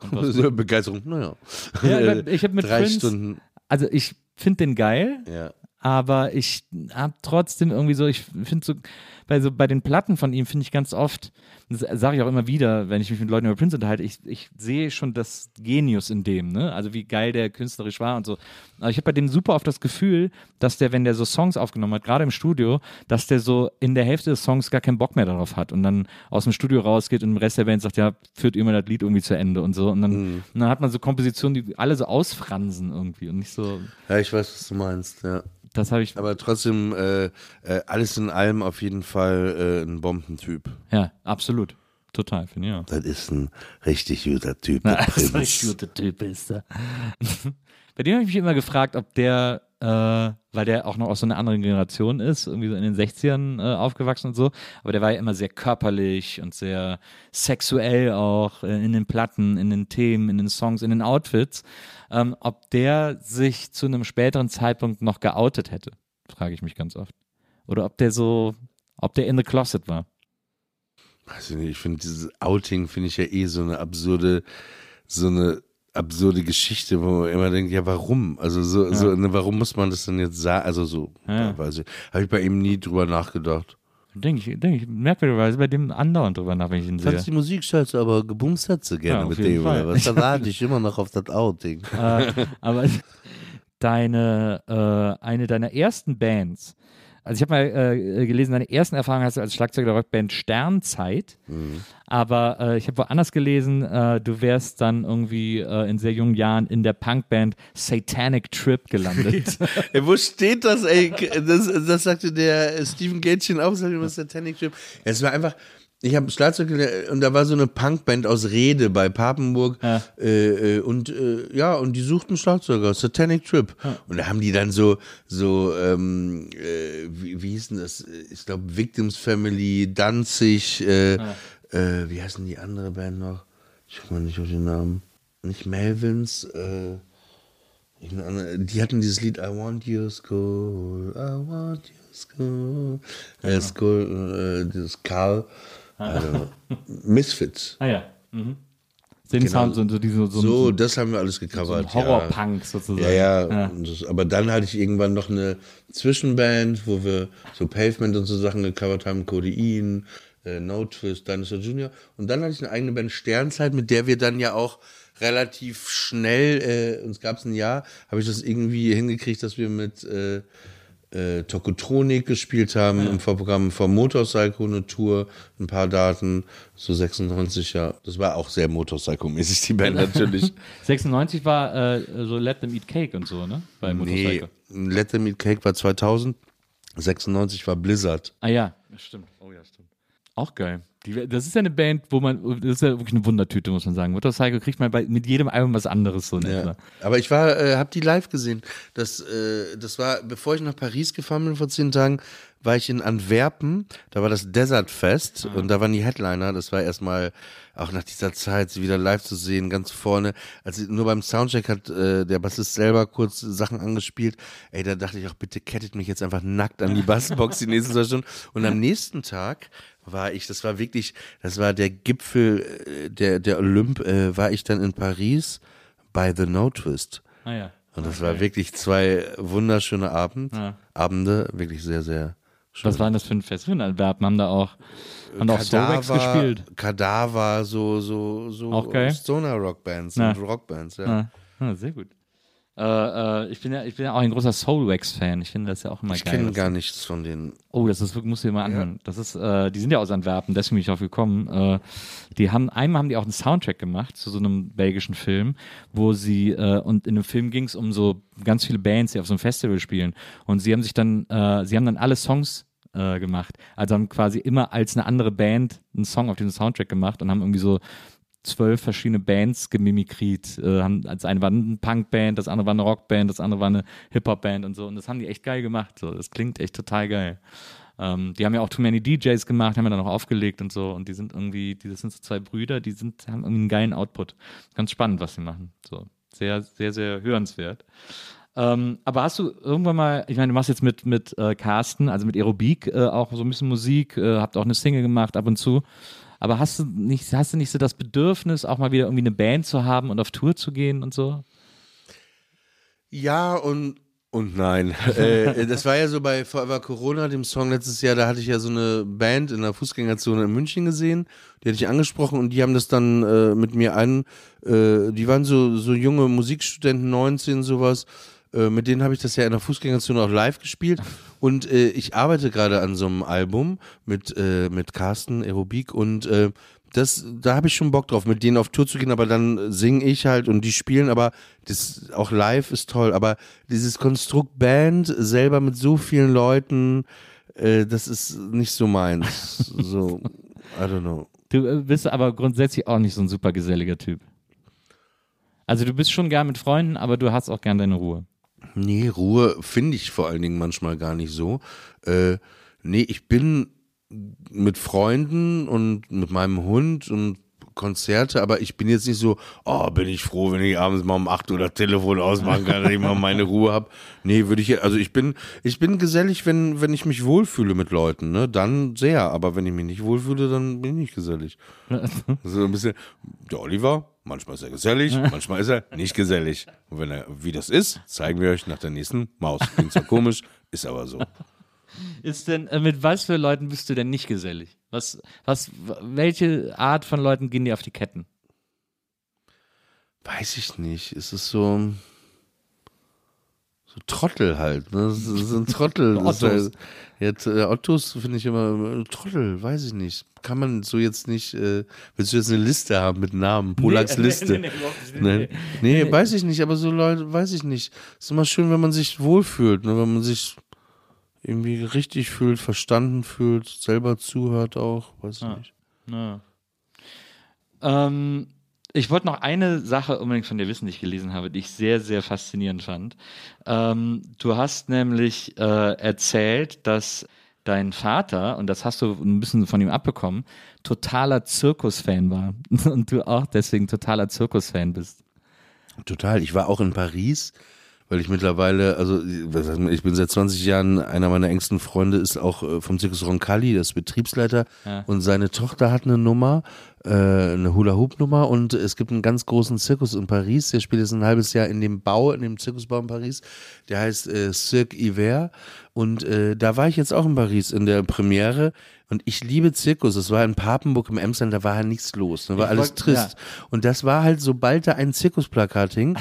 Begeisterung, naja. Ja, ich habe mit Drei Prince, Stunden, also ich finde den geil. ja. Aber ich habe trotzdem irgendwie so, ich finde so, bei, so, bei den Platten von ihm finde ich ganz oft, das sage ich auch immer wieder, wenn ich mich mit Leuten über Prince unterhalte, ich, ich sehe schon das Genius in dem, ne? Also wie geil der künstlerisch war und so. Aber ich habe bei dem super oft das Gefühl, dass der, wenn der so Songs aufgenommen hat, gerade im Studio, dass der so in der Hälfte des Songs gar keinen Bock mehr darauf hat und dann aus dem Studio rausgeht und im Rest der Band sagt, ja, führt immer das Lied irgendwie zu Ende und so. Und dann, und dann hat man so Kompositionen, die alle so ausfransen irgendwie und nicht so, ja, ich weiß, was du meinst, ja. das habe ich, Aber trotzdem, äh, äh, alles in allem auf jeden Fall äh, ein Bombentyp. ja, absolut. Total, finde ich ja. Das ist ein richtig guter Typ. der Das ist ein Prinz. guter Typ ist er. Bei dem habe ich mich immer gefragt, ob der, äh, weil der auch noch aus so einer anderen Generation ist, irgendwie so in den 60ern äh, aufgewachsen und so, aber der war ja immer sehr körperlich und sehr sexuell auch äh, in den Platten, in den Themen, in den Songs, in den Outfits, ähm, ob der sich zu einem späteren Zeitpunkt noch geoutet hätte, frage ich mich ganz oft. Oder ob der so, ob der in the closet war. Weiß ich nicht, ich finde dieses Outing finde ich ja eh so eine absurde, so eine absurde Geschichte, wo man immer denkt, ja, warum? Also so, so ne, warum muss man das denn jetzt sagen? Also so, Ja. weiß ich, habe ich bei ihm nie drüber nachgedacht. Denke ich, denke ich, merkwürdigerweise bei dem andauernd drüber nach, wenn ich ihn sehe. Fandst die Musik scheiße, aber gebumst hat sie gerne Ja, auf mit jeden dem, Fall. oder was? Da warte ich immer noch auf das Outing. äh, aber deine, äh, eine deiner ersten Bands, also ich habe mal äh, gelesen, deine ersten Erfahrungen hast du als Schlagzeuger der Rockband Sternzeit, aber äh, ich habe woanders gelesen, äh, du wärst dann irgendwie äh, in sehr jungen Jahren in der Punkband Satanic Trip gelandet. Ey, wo steht das, ey? Das, das sagte der Stephen Gätchen auch, sagt immer Satanic Trip. Ja, Es war einfach, ich habe Schlagzeug gelernt und da war so eine Punkband aus Rede bei Papenburg Ja. äh, äh, und äh, ja, und die suchten Schlagzeuger, Satanic Trip. Und da haben die dann so, so, ähm, äh, wie, wie hieß denn das? Ich glaube, Victims Family, Danzig, äh, äh, wie heißt denn die andere Band noch? Ich komme mal nicht auf den Namen. Nicht Melvins, äh, Die hatten dieses Lied I want your school, I want your school. Äh, school, dieses Karl. Also, Misfits. ah ja. Mhm. Den Sound, so, so, diese, so, So, so, das haben wir alles so gecovert. ein Horrorpunk sozusagen. Ja, ja. Ja. Das, aber dann hatte ich irgendwann noch eine Zwischenband, wo wir so Pavement und so Sachen gecovert haben, Codein, äh, No Twist, Dinosaur Jr. Und dann hatte ich eine eigene Band Sternzeit, mit der wir dann ja auch relativ schnell, äh, uns gab es ein Jahr, habe ich das irgendwie hingekriegt, dass wir mit äh, äh, Tokotronik gespielt haben im Vorprogramm vom Motorcycle eine Tour, ein paar Daten, so 96, ja. Das war auch sehr Motorcycle-mäßig, die Band natürlich. 96 war äh, so Let Them Eat Cake und so, ne? Bei Nee, Motorcycle. Let Them Eat Cake war 2000, 96 war Blizzard. Ah ja, stimmt. Oh ja, stimmt. Auch geil. Die- Das ist ja eine Band, wo man, das ist ja wirklich eine Wundertüte, muss man sagen. Motorcycle kriegt man bei, mit jedem Album was anderes so in Ja. etwa. Aber ich war, äh, hab die live gesehen. Das, äh, das war, bevor ich nach Paris gefahren bin vor zehn Tagen, war ich in Antwerpen. Da war das Desert Fest und da waren die Headliner. Das war erstmal auch nach dieser Zeit, sie wieder live zu sehen, ganz vorne. Also nur beim Soundcheck hat äh, der Bassist selber kurz Sachen angespielt. Ey, da dachte ich auch, bitte kettet mich jetzt einfach nackt an die Bassbox die nächsten zwei Stunden. Und am nächsten Tag war ich, das war wirklich, das war der Gipfel äh, der, der Olymp, äh, war ich dann in Paris bei The No Twist. Ah ja. Und das war wirklich zwei wunderschöne Abend, Ja. Abende, wirklich sehr, sehr schön. Was war denn das für ein Festival in Antwerpen? Haben da auch, haben da auch Soulwax gespielt? Kadaver, so, so, so Auch geil? Stoner Rockbands Ja. und Rockbands, ja. Ah, ah, sehr gut. Äh, äh, ich, bin ja, ich bin ja auch ein großer Soulwax-Fan. Ich finde das ja auch immer Ich geil. kenne was- gar nichts von denen. Oh, das ist, wirklich- musst du dir mal anhören. Das ist, äh, die sind ja aus Antwerpen, deswegen bin ich drauf gekommen. Äh, die haben, einmal haben die auch einen Soundtrack gemacht zu so einem belgischen Film, wo sie, äh, und in dem Film ging es um so ganz viele Bands, die auf so einem Festival spielen. Und sie haben sich dann, äh, sie haben dann alle Songs äh, gemacht. Also haben quasi immer als eine andere Band einen Song auf diesem Soundtrack gemacht und haben irgendwie so zwölf verschiedene Bands gemimikriert. Äh, das eine war eine Punkband, das andere war eine Rockband, das andere war eine Hip-Hop-Band und so. Und das haben die echt geil gemacht. So. Das klingt echt total geil. Ähm, die haben ja auch Too Many DJs gemacht, haben ja dann auch aufgelegt und so. Und die sind irgendwie, die das sind so zwei Brüder, die sind, haben irgendwie einen geilen Output. Ganz spannend, was sie machen. So. Sehr, sehr, sehr hörenswert. Ähm, aber hast du irgendwann mal, ich meine, du machst jetzt mit, mit äh, Carsten, also mit Aerobik, äh, auch so ein bisschen Musik, äh, habt auch eine Single gemacht ab und zu. Aber hast du nicht, hast du nicht so das Bedürfnis, auch mal wieder irgendwie eine Band zu haben und auf Tour zu gehen und so? Ja und und nein. äh, das war ja so bei Forever Corona, dem Song letztes Jahr, da hatte ich ja so eine Band in der Fußgängerzone in München gesehen, die hatte ich angesprochen und die haben das dann äh, mit mir an, äh, die waren so, so junge Musikstudenten, 19, sowas, äh, mit denen habe ich das ja in der Fußgängerzone auch live gespielt und äh, ich arbeite gerade an so einem Album mit, äh, mit Carsten Aerobik und äh, das, da habe ich schon Bock drauf, mit denen auf Tour zu gehen, aber dann singe ich halt und die spielen, aber das auch live ist toll. Aber dieses Konstrukt Band selber mit so vielen Leuten, äh, das ist nicht so meins. so, I don't know. Du äh, bist aber grundsätzlich auch nicht so ein super geselliger Typ. Also du bist schon gern mit Freunden, aber du hast auch gern deine Ruhe. Nee, Ruhe finde ich vor allen Dingen manchmal gar nicht so. Äh, nee, ich bin mit Freunden und mit meinem Hund und Konzerte, aber ich bin jetzt nicht so, oh, bin ich froh, wenn ich abends mal um 8 Uhr das Telefon ausmachen kann, dass ich mal meine Ruhe habe. Nee, würde ich, also ich bin, ich bin gesellig, wenn, wenn ich mich wohlfühle mit Leuten, ne, dann sehr, aber wenn ich mich nicht wohlfühle, dann bin ich nicht gesellig. So ein bisschen, der Oliver, manchmal ist er gesellig, manchmal ist er nicht gesellig. Und wenn er, wie das ist, zeigen wir euch nach der nächsten Maus. Klingt zwar komisch, ist aber so. Ist denn, äh, mit was für Leuten bist du denn nicht gesellig? Was, was, welche Art von Leuten gehen dir auf die Ketten? Weiß ich nicht. Es ist so. So Trottel halt. Ne? Das ist ein Trottel. Ottos. halt- Jetzt, äh, Ottos finde ich immer äh, Trottel, weiß ich nicht. Kann man so jetzt nicht. Äh, willst du jetzt eine Liste haben mit Namen? Polaks Nee, Liste. nee, nee. Nee, nee, weiß ich nicht, aber so Leute, weiß ich nicht. ist immer schön, wenn man sich wohlfühlt, ne? wenn man sich irgendwie richtig fühlt, verstanden fühlt, selber zuhört auch, weiß ich nicht. Ja. Ähm, ich wollte noch eine Sache unbedingt von dir wissen, die ich gelesen habe, die ich sehr, sehr faszinierend fand. Ähm, du hast nämlich äh, erzählt, dass dein Vater, und das hast du ein bisschen von ihm abbekommen, totaler Zirkusfan war. Und du auch deswegen totaler Zirkusfan bist. Total. Ich war auch in Paris, weil ich mittlerweile, also ich bin seit 20 Jahren, einer meiner engsten Freunde ist auch äh, vom Zirkus Roncalli, das ist Betriebsleiter. Ja. und seine Tochter hat eine Nummer, äh, eine Hula-Hoop-Nummer und es gibt einen ganz großen Zirkus in Paris, der spielt jetzt ein halbes Jahr in dem Bau, in dem Zirkusbau in Paris, der heißt äh, Cirque Hiver. Und äh, da war ich jetzt auch in Paris in der Premiere. Und ich liebe Zirkus, es war in Papenburg im Emsland, da war halt nichts los, da war Ich alles wollt- trist. Und das war halt, sobald da ein Zirkusplakat hing,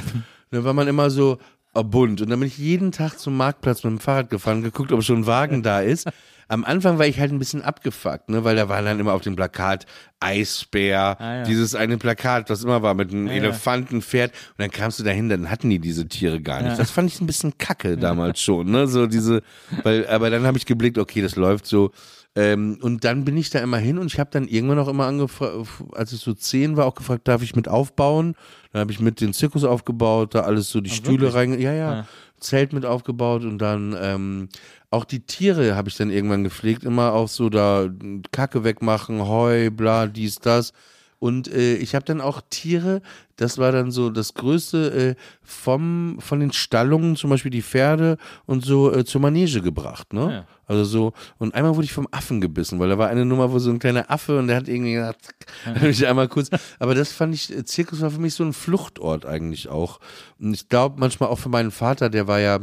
dann war man immer so, bunt. Und dann bin ich jeden Tag zum Marktplatz mit dem Fahrrad gefahren, geguckt, ob schon ein Wagen da ist. am Anfang war ich halt ein bisschen abgefuckt, ne, weil da war dann immer auf dem Plakat Eisbär, Ah, ja. dieses eine Plakat, was immer war mit einem ja. Elefantenpferd und dann kamst du dahin, dann hatten die diese Tiere gar nicht. Ja. Das fand ich ein bisschen kacke damals schon, ne, so diese, weil, aber dann habe ich geblickt, okay, das läuft so. Ähm, und dann bin ich da immer hin und ich habe dann irgendwann auch immer angefragt, als ich so zehn war, auch gefragt, darf ich mit aufbauen? Dann habe ich mit den Zirkus aufgebaut, da alles so die Stühle rein, ja, ja, Ja. Zelt mit aufgebaut und dann ähm, auch die Tiere habe ich dann irgendwann gepflegt, immer auch so da Kacke wegmachen, Heu, bla, dies, das. Und äh, ich habe dann auch Tiere, das war dann so das Größte, äh, vom, von den Stallungen, zum Beispiel die Pferde und so äh, zur Manege gebracht, ne? Ja. Also so, und einmal wurde ich vom Affen gebissen, weil da war eine Nummer, wo so ein kleiner Affe und der hat irgendwie gesagt, zack, hab ich einmal kurz, aber das fand ich, äh, Zirkus war für mich so ein Fluchtort eigentlich auch. Und ich glaube manchmal auch für meinen Vater, der war ja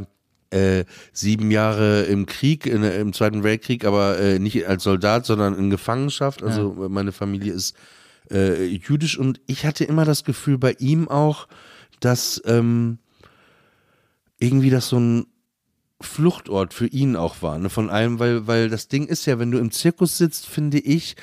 äh, sieben Jahre im Krieg, in, im Zweiten Weltkrieg, aber äh, nicht als Soldat, sondern in Gefangenschaft. Also meine Familie ist äh, jüdisch. Und ich hatte immer das Gefühl bei ihm auch, dass ähm, irgendwie das so ein Fluchtort für ihn auch war, ne, von allem, weil, weil das Ding ist ja, wenn du im Zirkus sitzt, finde ich,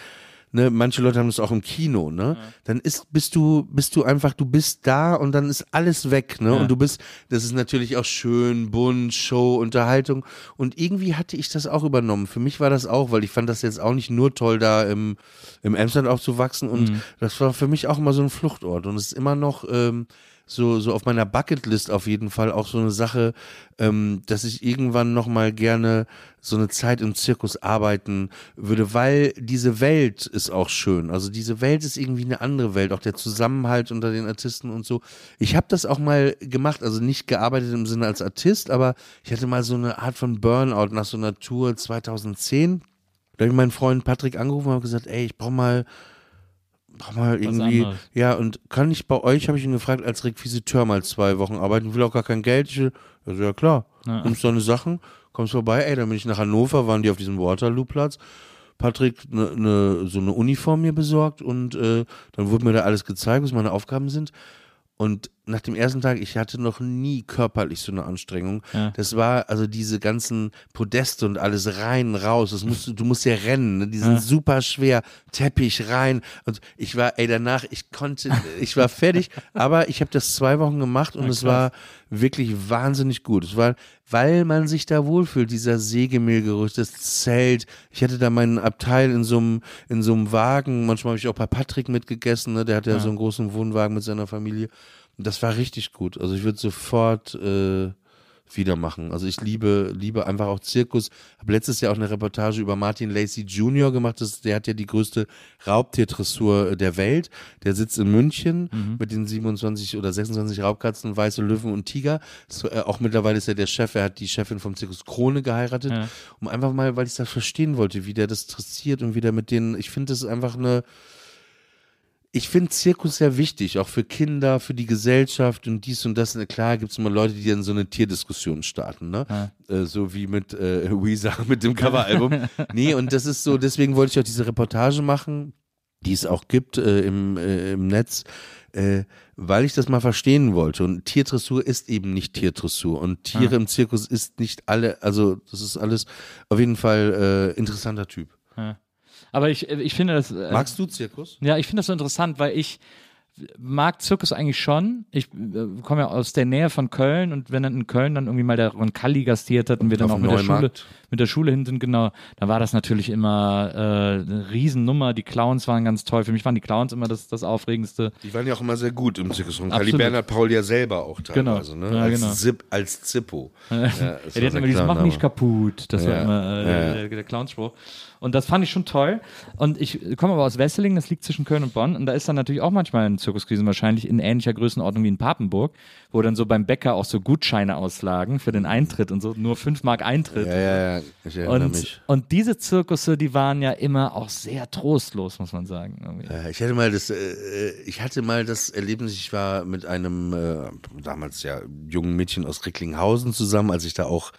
ne, manche Leute haben das auch im Kino, ne, dann ist, bist du, bist du einfach, du bist da und dann ist alles weg, ne, und du bist, das ist natürlich auch schön, bunt, Show, Unterhaltung. Und irgendwie hatte ich das auch übernommen. Für mich war das auch, weil ich fand das jetzt auch nicht nur toll, da im, im Emsland aufzuwachsen. Und das war für mich auch immer so ein Fluchtort. Und es ist immer noch, ähm, so, so auf meiner Bucketlist auf jeden Fall auch so eine Sache, ähm, dass ich irgendwann nochmal gerne so eine Zeit im Zirkus arbeiten würde, weil diese Welt ist auch schön. Also diese Welt ist irgendwie eine andere Welt, auch der Zusammenhalt unter den Artisten und so. Ich habe das auch mal gemacht, also nicht gearbeitet im Sinne als Artist, aber ich hatte mal so eine Art von Burnout nach so einer Tour 2010. Da habe ich meinen Freund Patrick angerufen und habe gesagt, ey, ich brauche mal brauche mal irgendwie, ja, und kann ich bei euch, habe ich ihn gefragt, als Requisiteur mal zwei Wochen arbeiten, ich will auch gar kein Geld. Ich will, also ja klar, Ja. nimmst deine Sachen, kommst vorbei, ey, dann bin ich nach Hannover, waren die auf diesem Waterloo-Platz. Patrick ne, ne, so eine Uniform mir besorgt und äh, dann wurde mir da alles gezeigt, was meine Aufgaben sind. Und nach dem ersten Tag, ich hatte noch nie körperlich so eine Anstrengung. Ja. Das war also diese ganzen Podeste und alles rein, raus. Das musst, du du musst ja rennen. Ne? Die sind super schwer. Teppich rein. Und ich war, ey, danach, ich konnte, ich war fertig. aber ich habe das zwei Wochen gemacht und es war wirklich wahnsinnig gut. Es war, weil man sich da wohlfühlt, dieser Sägemehlgeruch, das Zelt. Ich hatte da meinen Abteil in so einem, in so einem Wagen. Manchmal habe ich auch bei Patrick mitgegessen. Ne? Der hat ja, so einen großen Wohnwagen mit seiner Familie. Das war richtig gut. Also ich würde sofort äh, wieder machen. Also ich liebe, liebe einfach auch Zirkus. Habe letztes Jahr auch eine Reportage über Martin Lacey Jr. gemacht. Das, der hat ja die größte Raubtiertressur der Welt. Der sitzt in München mit den 27 oder 26 Raubkatzen, weiße Löwen und Tiger. So, äh, auch mittlerweile ist er der Chef. Er hat die Chefin vom Zirkus Krone geheiratet. Ja. Um einfach mal, weil ich das verstehen wollte, wie der das interessiert und wie der mit denen, ich finde, das ist einfach eine, ich finde Zirkus sehr wichtig, auch für Kinder, für die Gesellschaft und dies und das. Klar gibt es immer Leute, die dann so eine Tierdiskussion starten, ne? Äh, so wie mit äh, Weezer mit dem Coveralbum. nee, und das ist so, deswegen wollte ich auch diese Reportage machen, die es auch gibt äh, im, äh, im Netz, äh, weil ich das mal verstehen wollte. Und Tiertressur ist eben nicht Tiertressur. Und Tiere im Zirkus ist nicht alle, also das ist alles auf jeden Fall äh, interessanter Typ. Aber ich, ich finde das. äh, Magst du Zirkus? Ja, ich finde das so interessant, weil ich mag Zirkus eigentlich schon. Ich äh, komme ja aus der Nähe von Köln und wenn dann in Köln dann irgendwie mal der Roncalli gastiert hat und wir dann auch mit der Schule, mit der Schule hin sind, genau, da war das natürlich immer äh, eine Riesennummer. Die Clowns waren ganz toll. Für mich waren die Clowns immer das, das Aufregendste. Die waren ja auch immer sehr gut im Zirkus. Absolut. Bernhard Paul ja selber auch Genau. teilweise, ne? Ja, als, genau. Zip, als Zippo. Ja, das Ja, war die hatten immer dieses Mach nicht aber- kaputt. Das war Ja, immer äh, ja. der, der Clownspruch. Und das fand ich schon toll. Und ich komme aber aus Wesseling, das liegt zwischen Köln und Bonn. Und da ist dann natürlich auch manchmal ein Zirkuskrisen wahrscheinlich in ähnlicher Größenordnung wie in Papenburg, wo dann so beim Bäcker auch so Gutscheine auslagen für den Eintritt und so. Nur 5 Mark Eintritt. Ja, ja, ja, ich erinnere Und, mich. und diese Zirkusse, die waren ja immer auch sehr trostlos, muss man sagen. Irgendwie. Äh, Ich hatte mal das, äh, ich hatte mal das Erlebnis, ich war mit einem äh, damals ja jungen Mädchen aus Recklinghausen zusammen, als ich da auch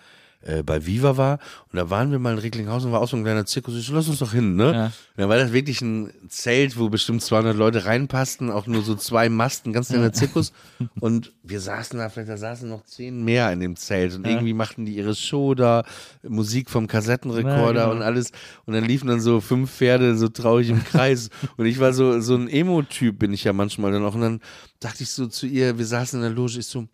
äh, bei Viva war. Und da waren wir mal in Recklinghausen, war auch so ein kleiner Zirkus. Ich so, lass uns doch hin, ne? Ja. Und dann war das wirklich ein Zelt, wo bestimmt 200 Leute reinpassten, auch nur so zwei Masten, ganz kleiner Zirkus. Und wir saßen da, vielleicht da saßen noch zehn mehr in dem Zelt. Und irgendwie machten die ihre Show da, Musik vom Kassettenrekorder Ja, genau. und alles. Und dann liefen dann so fünf Pferde so traurig im Kreis. und ich war so, so ein Emo-Typ, bin ich ja manchmal dann auch. Und dann dachte ich so zu ihr, wir saßen in der Loge, ich so,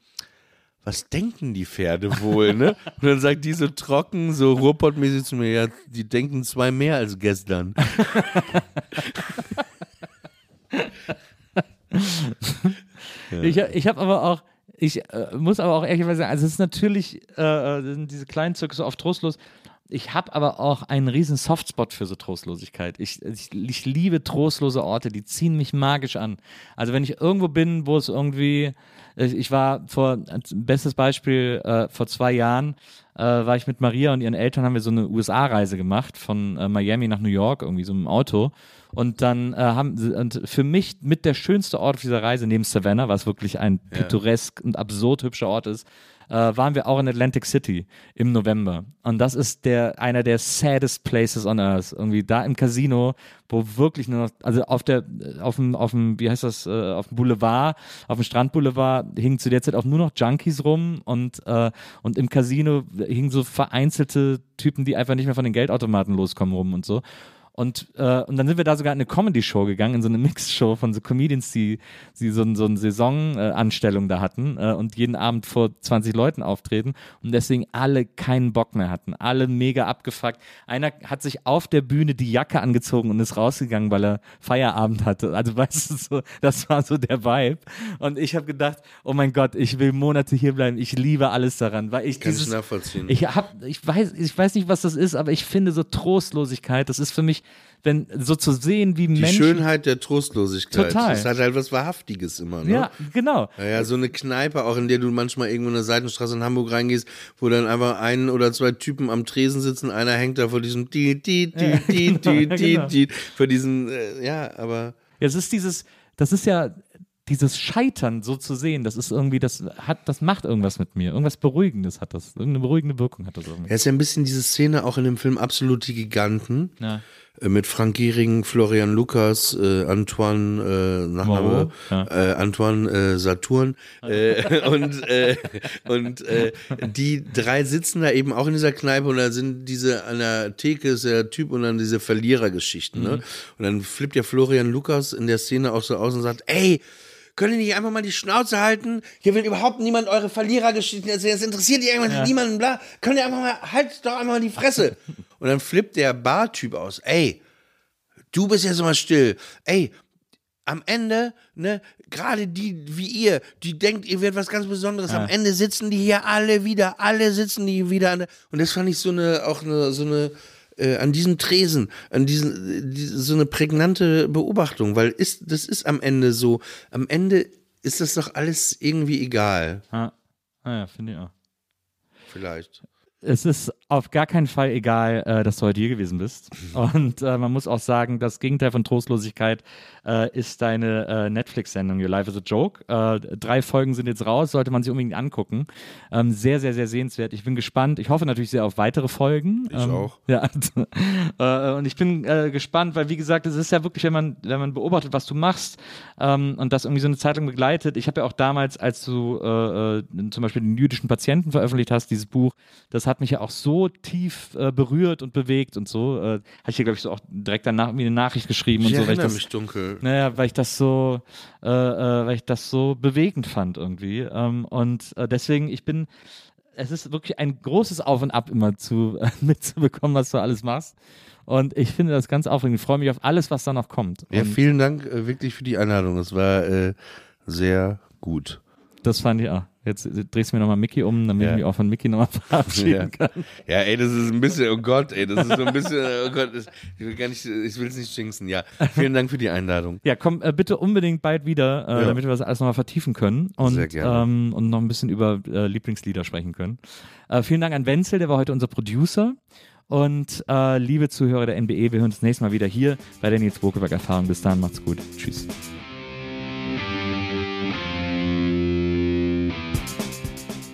was denken die Pferde wohl, ne? Und dann sagt die so trocken, so Ruhrpottmäßig zu mir, ja, die denken zwei mehr als gestern. Ich, ich habe aber auch, ich äh, muss aber auch ehrlicherweise sagen, also es ist natürlich, äh, äh, sind diese kleinen Zirkus oft trostlos. Ich habe aber auch einen riesen Softspot für so Trostlosigkeit. Ich, ich, ich liebe trostlose Orte, die ziehen mich magisch an. Also wenn ich irgendwo bin, wo es irgendwie, ich war vor, bestes Beispiel, äh, vor zwei Jahren äh, war ich mit Maria und ihren Eltern, haben wir so eine USA-Reise gemacht, von äh, Miami nach New York, irgendwie so im Auto. Und dann äh, haben sie, und für mich mit der schönste Ort auf dieser Reise, neben Savannah, was wirklich ein pittoresk und absurd hübscher Ort ist, äh, waren wir auch in Atlantic City im November. Und das ist der, einer der saddest places on earth. Irgendwie da im Casino, wo wirklich nur noch, also auf der, auf dem, auf dem, wie heißt das, äh, auf dem Boulevard, auf dem Strandboulevard hingen zu der Zeit auch nur noch Junkies rum und, äh, und im Casino hingen so vereinzelte Typen, die einfach nicht mehr von den Geldautomaten loskommen rum und so. Und, äh, und dann sind wir da sogar in eine Comedy-Show gegangen, in so eine Mix-Show von so Comedians, die, die so, so eine Saisonanstellung da hatten äh, und jeden Abend vor 20 Leuten auftreten und deswegen alle keinen Bock mehr hatten. Alle mega abgefuckt. Einer hat sich auf der Bühne die Jacke angezogen und ist rausgegangen, weil er Feierabend hatte. Also weißt du, so, das war so der Vibe. Und ich habe gedacht, oh mein Gott, ich will Monate hier bleiben. Ich liebe alles daran, weil ich Kann ich dieses, nachvollziehen. ich hab, ich weiß, ich weiß nicht, was das ist, aber ich finde so Trostlosigkeit, das ist für mich, wenn so zu sehen, wie Die Menschen. Schönheit der Trostlosigkeit. Total. Das hat halt was Wahrhaftiges immer, ne? Ja, genau. Naja, so eine Kneipe, auch in der du manchmal irgendwo in eine Seitenstraße in Hamburg reingehst, wo dann einfach ein oder zwei Typen am Tresen sitzen, einer hängt da vor diesem die, die, die, die, die, die, genau. die, vor diesen, äh, ja, aber Ja, es ist dieses, das ist ja dieses Scheitern so zu sehen, das ist irgendwie, das hat, das macht irgendwas mit mir. Irgendwas Beruhigendes hat das. Irgendeine beruhigende Wirkung hat das irgendwie. er ist ja ein bisschen diese Szene auch in dem Film Absolute Giganten. Ja. Äh, Mit Frank Gehring, Florian Lukas, äh, Antoine, äh, Nachname, ja. äh, Antoine äh, Saturn und, äh, und äh, die drei sitzen da eben auch in dieser Kneipe und da sind diese an der Theke ist der Typ und dann diese Verlierergeschichten. Ne? Und dann flippt ja Florian Lukas in der Szene auch so aus und sagt, ey, können die nicht einfach mal die Schnauze halten? Hier will überhaupt niemand eure Verlierergeschichten erzählen. Das interessiert die irgendwann niemanden, bla. Könnt ihr einfach mal, halt doch einmal die Fresse. Und dann flippt der Bartyp aus. Ey, du bist jetzt mal still. Ey, am Ende, ne, gerade die wie ihr, die denkt, ihr werdet was ganz Besonderes. Am Ende sitzen die hier alle wieder, alle sitzen die wieder. An der, und das fand ich so eine, auch eine, so eine, äh, an diesem Tresen, an diesen, die, so eine prägnante Beobachtung, weil ist, das ist am Ende so, am Ende ist das doch alles irgendwie egal, Ah, ah ja, finde ich auch. vielleicht. Es ist auf gar keinen Fall egal, äh, dass du heute hier gewesen bist. Und äh, man muss auch sagen, das Gegenteil von Trostlosigkeit äh, ist deine äh, Netflix-Sendung Your Life is a Joke. Äh, drei Folgen sind jetzt raus, sollte man sich unbedingt angucken. Ähm, sehr, sehr, sehr sehenswert. Ich bin gespannt. Ich hoffe natürlich sehr auf weitere Folgen. Ich ähm, auch. Ja, äh, und ich bin gespannt, weil wie gesagt, es ist ja wirklich, wenn man, wenn man beobachtet, was du machst ähm, und das irgendwie so eine Zeit lang begleitet. Ich habe ja auch damals, als du zum Beispiel den jüdischen Patienten veröffentlicht hast, dieses Buch, das hat mich ja auch so tief äh, berührt und bewegt und so. Äh, Habe ich dir, glaube ich, so auch direkt danach mir eine Nachricht geschrieben Ich und so, weil ich das, mich dunkel. naja, weil ich das so, äh, äh, weil ich das so bewegend fand irgendwie. Ähm, und äh, deswegen, ich bin, es ist wirklich ein großes Auf und Ab immer zu äh, mitzubekommen, was du alles machst. Und ich finde das ganz aufregend. Ich freue mich auf alles, was da noch kommt. Ja, und vielen Dank wirklich für die Einladung. Das war sehr gut. das fand ich auch. Jetzt äh, drehst du mir nochmal Mickey um, damit Ja. ich mich auch von Mickey nochmal verabschieden Ja. kann. Ja, ey, das ist ein bisschen, oh Gott, ey, das ist so ein bisschen, oh Gott, das, ich will gar nicht, ich will es nicht jinxen, ja. Vielen Dank für die Einladung. Ja, komm äh, bitte unbedingt bald wieder, äh, Ja. damit wir das alles nochmal vertiefen können und, Sehr gerne. Ähm, und noch ein bisschen über äh, Lieblingslieder sprechen können. Äh, vielen Dank an Wenzel, der war heute unser Producer. Und äh, liebe Zuhörer der NBE, wir hören uns das nächste Mal wieder hier bei der Nils Bokeberg Erfahrung. Bis dahin, macht's gut. Tschüss.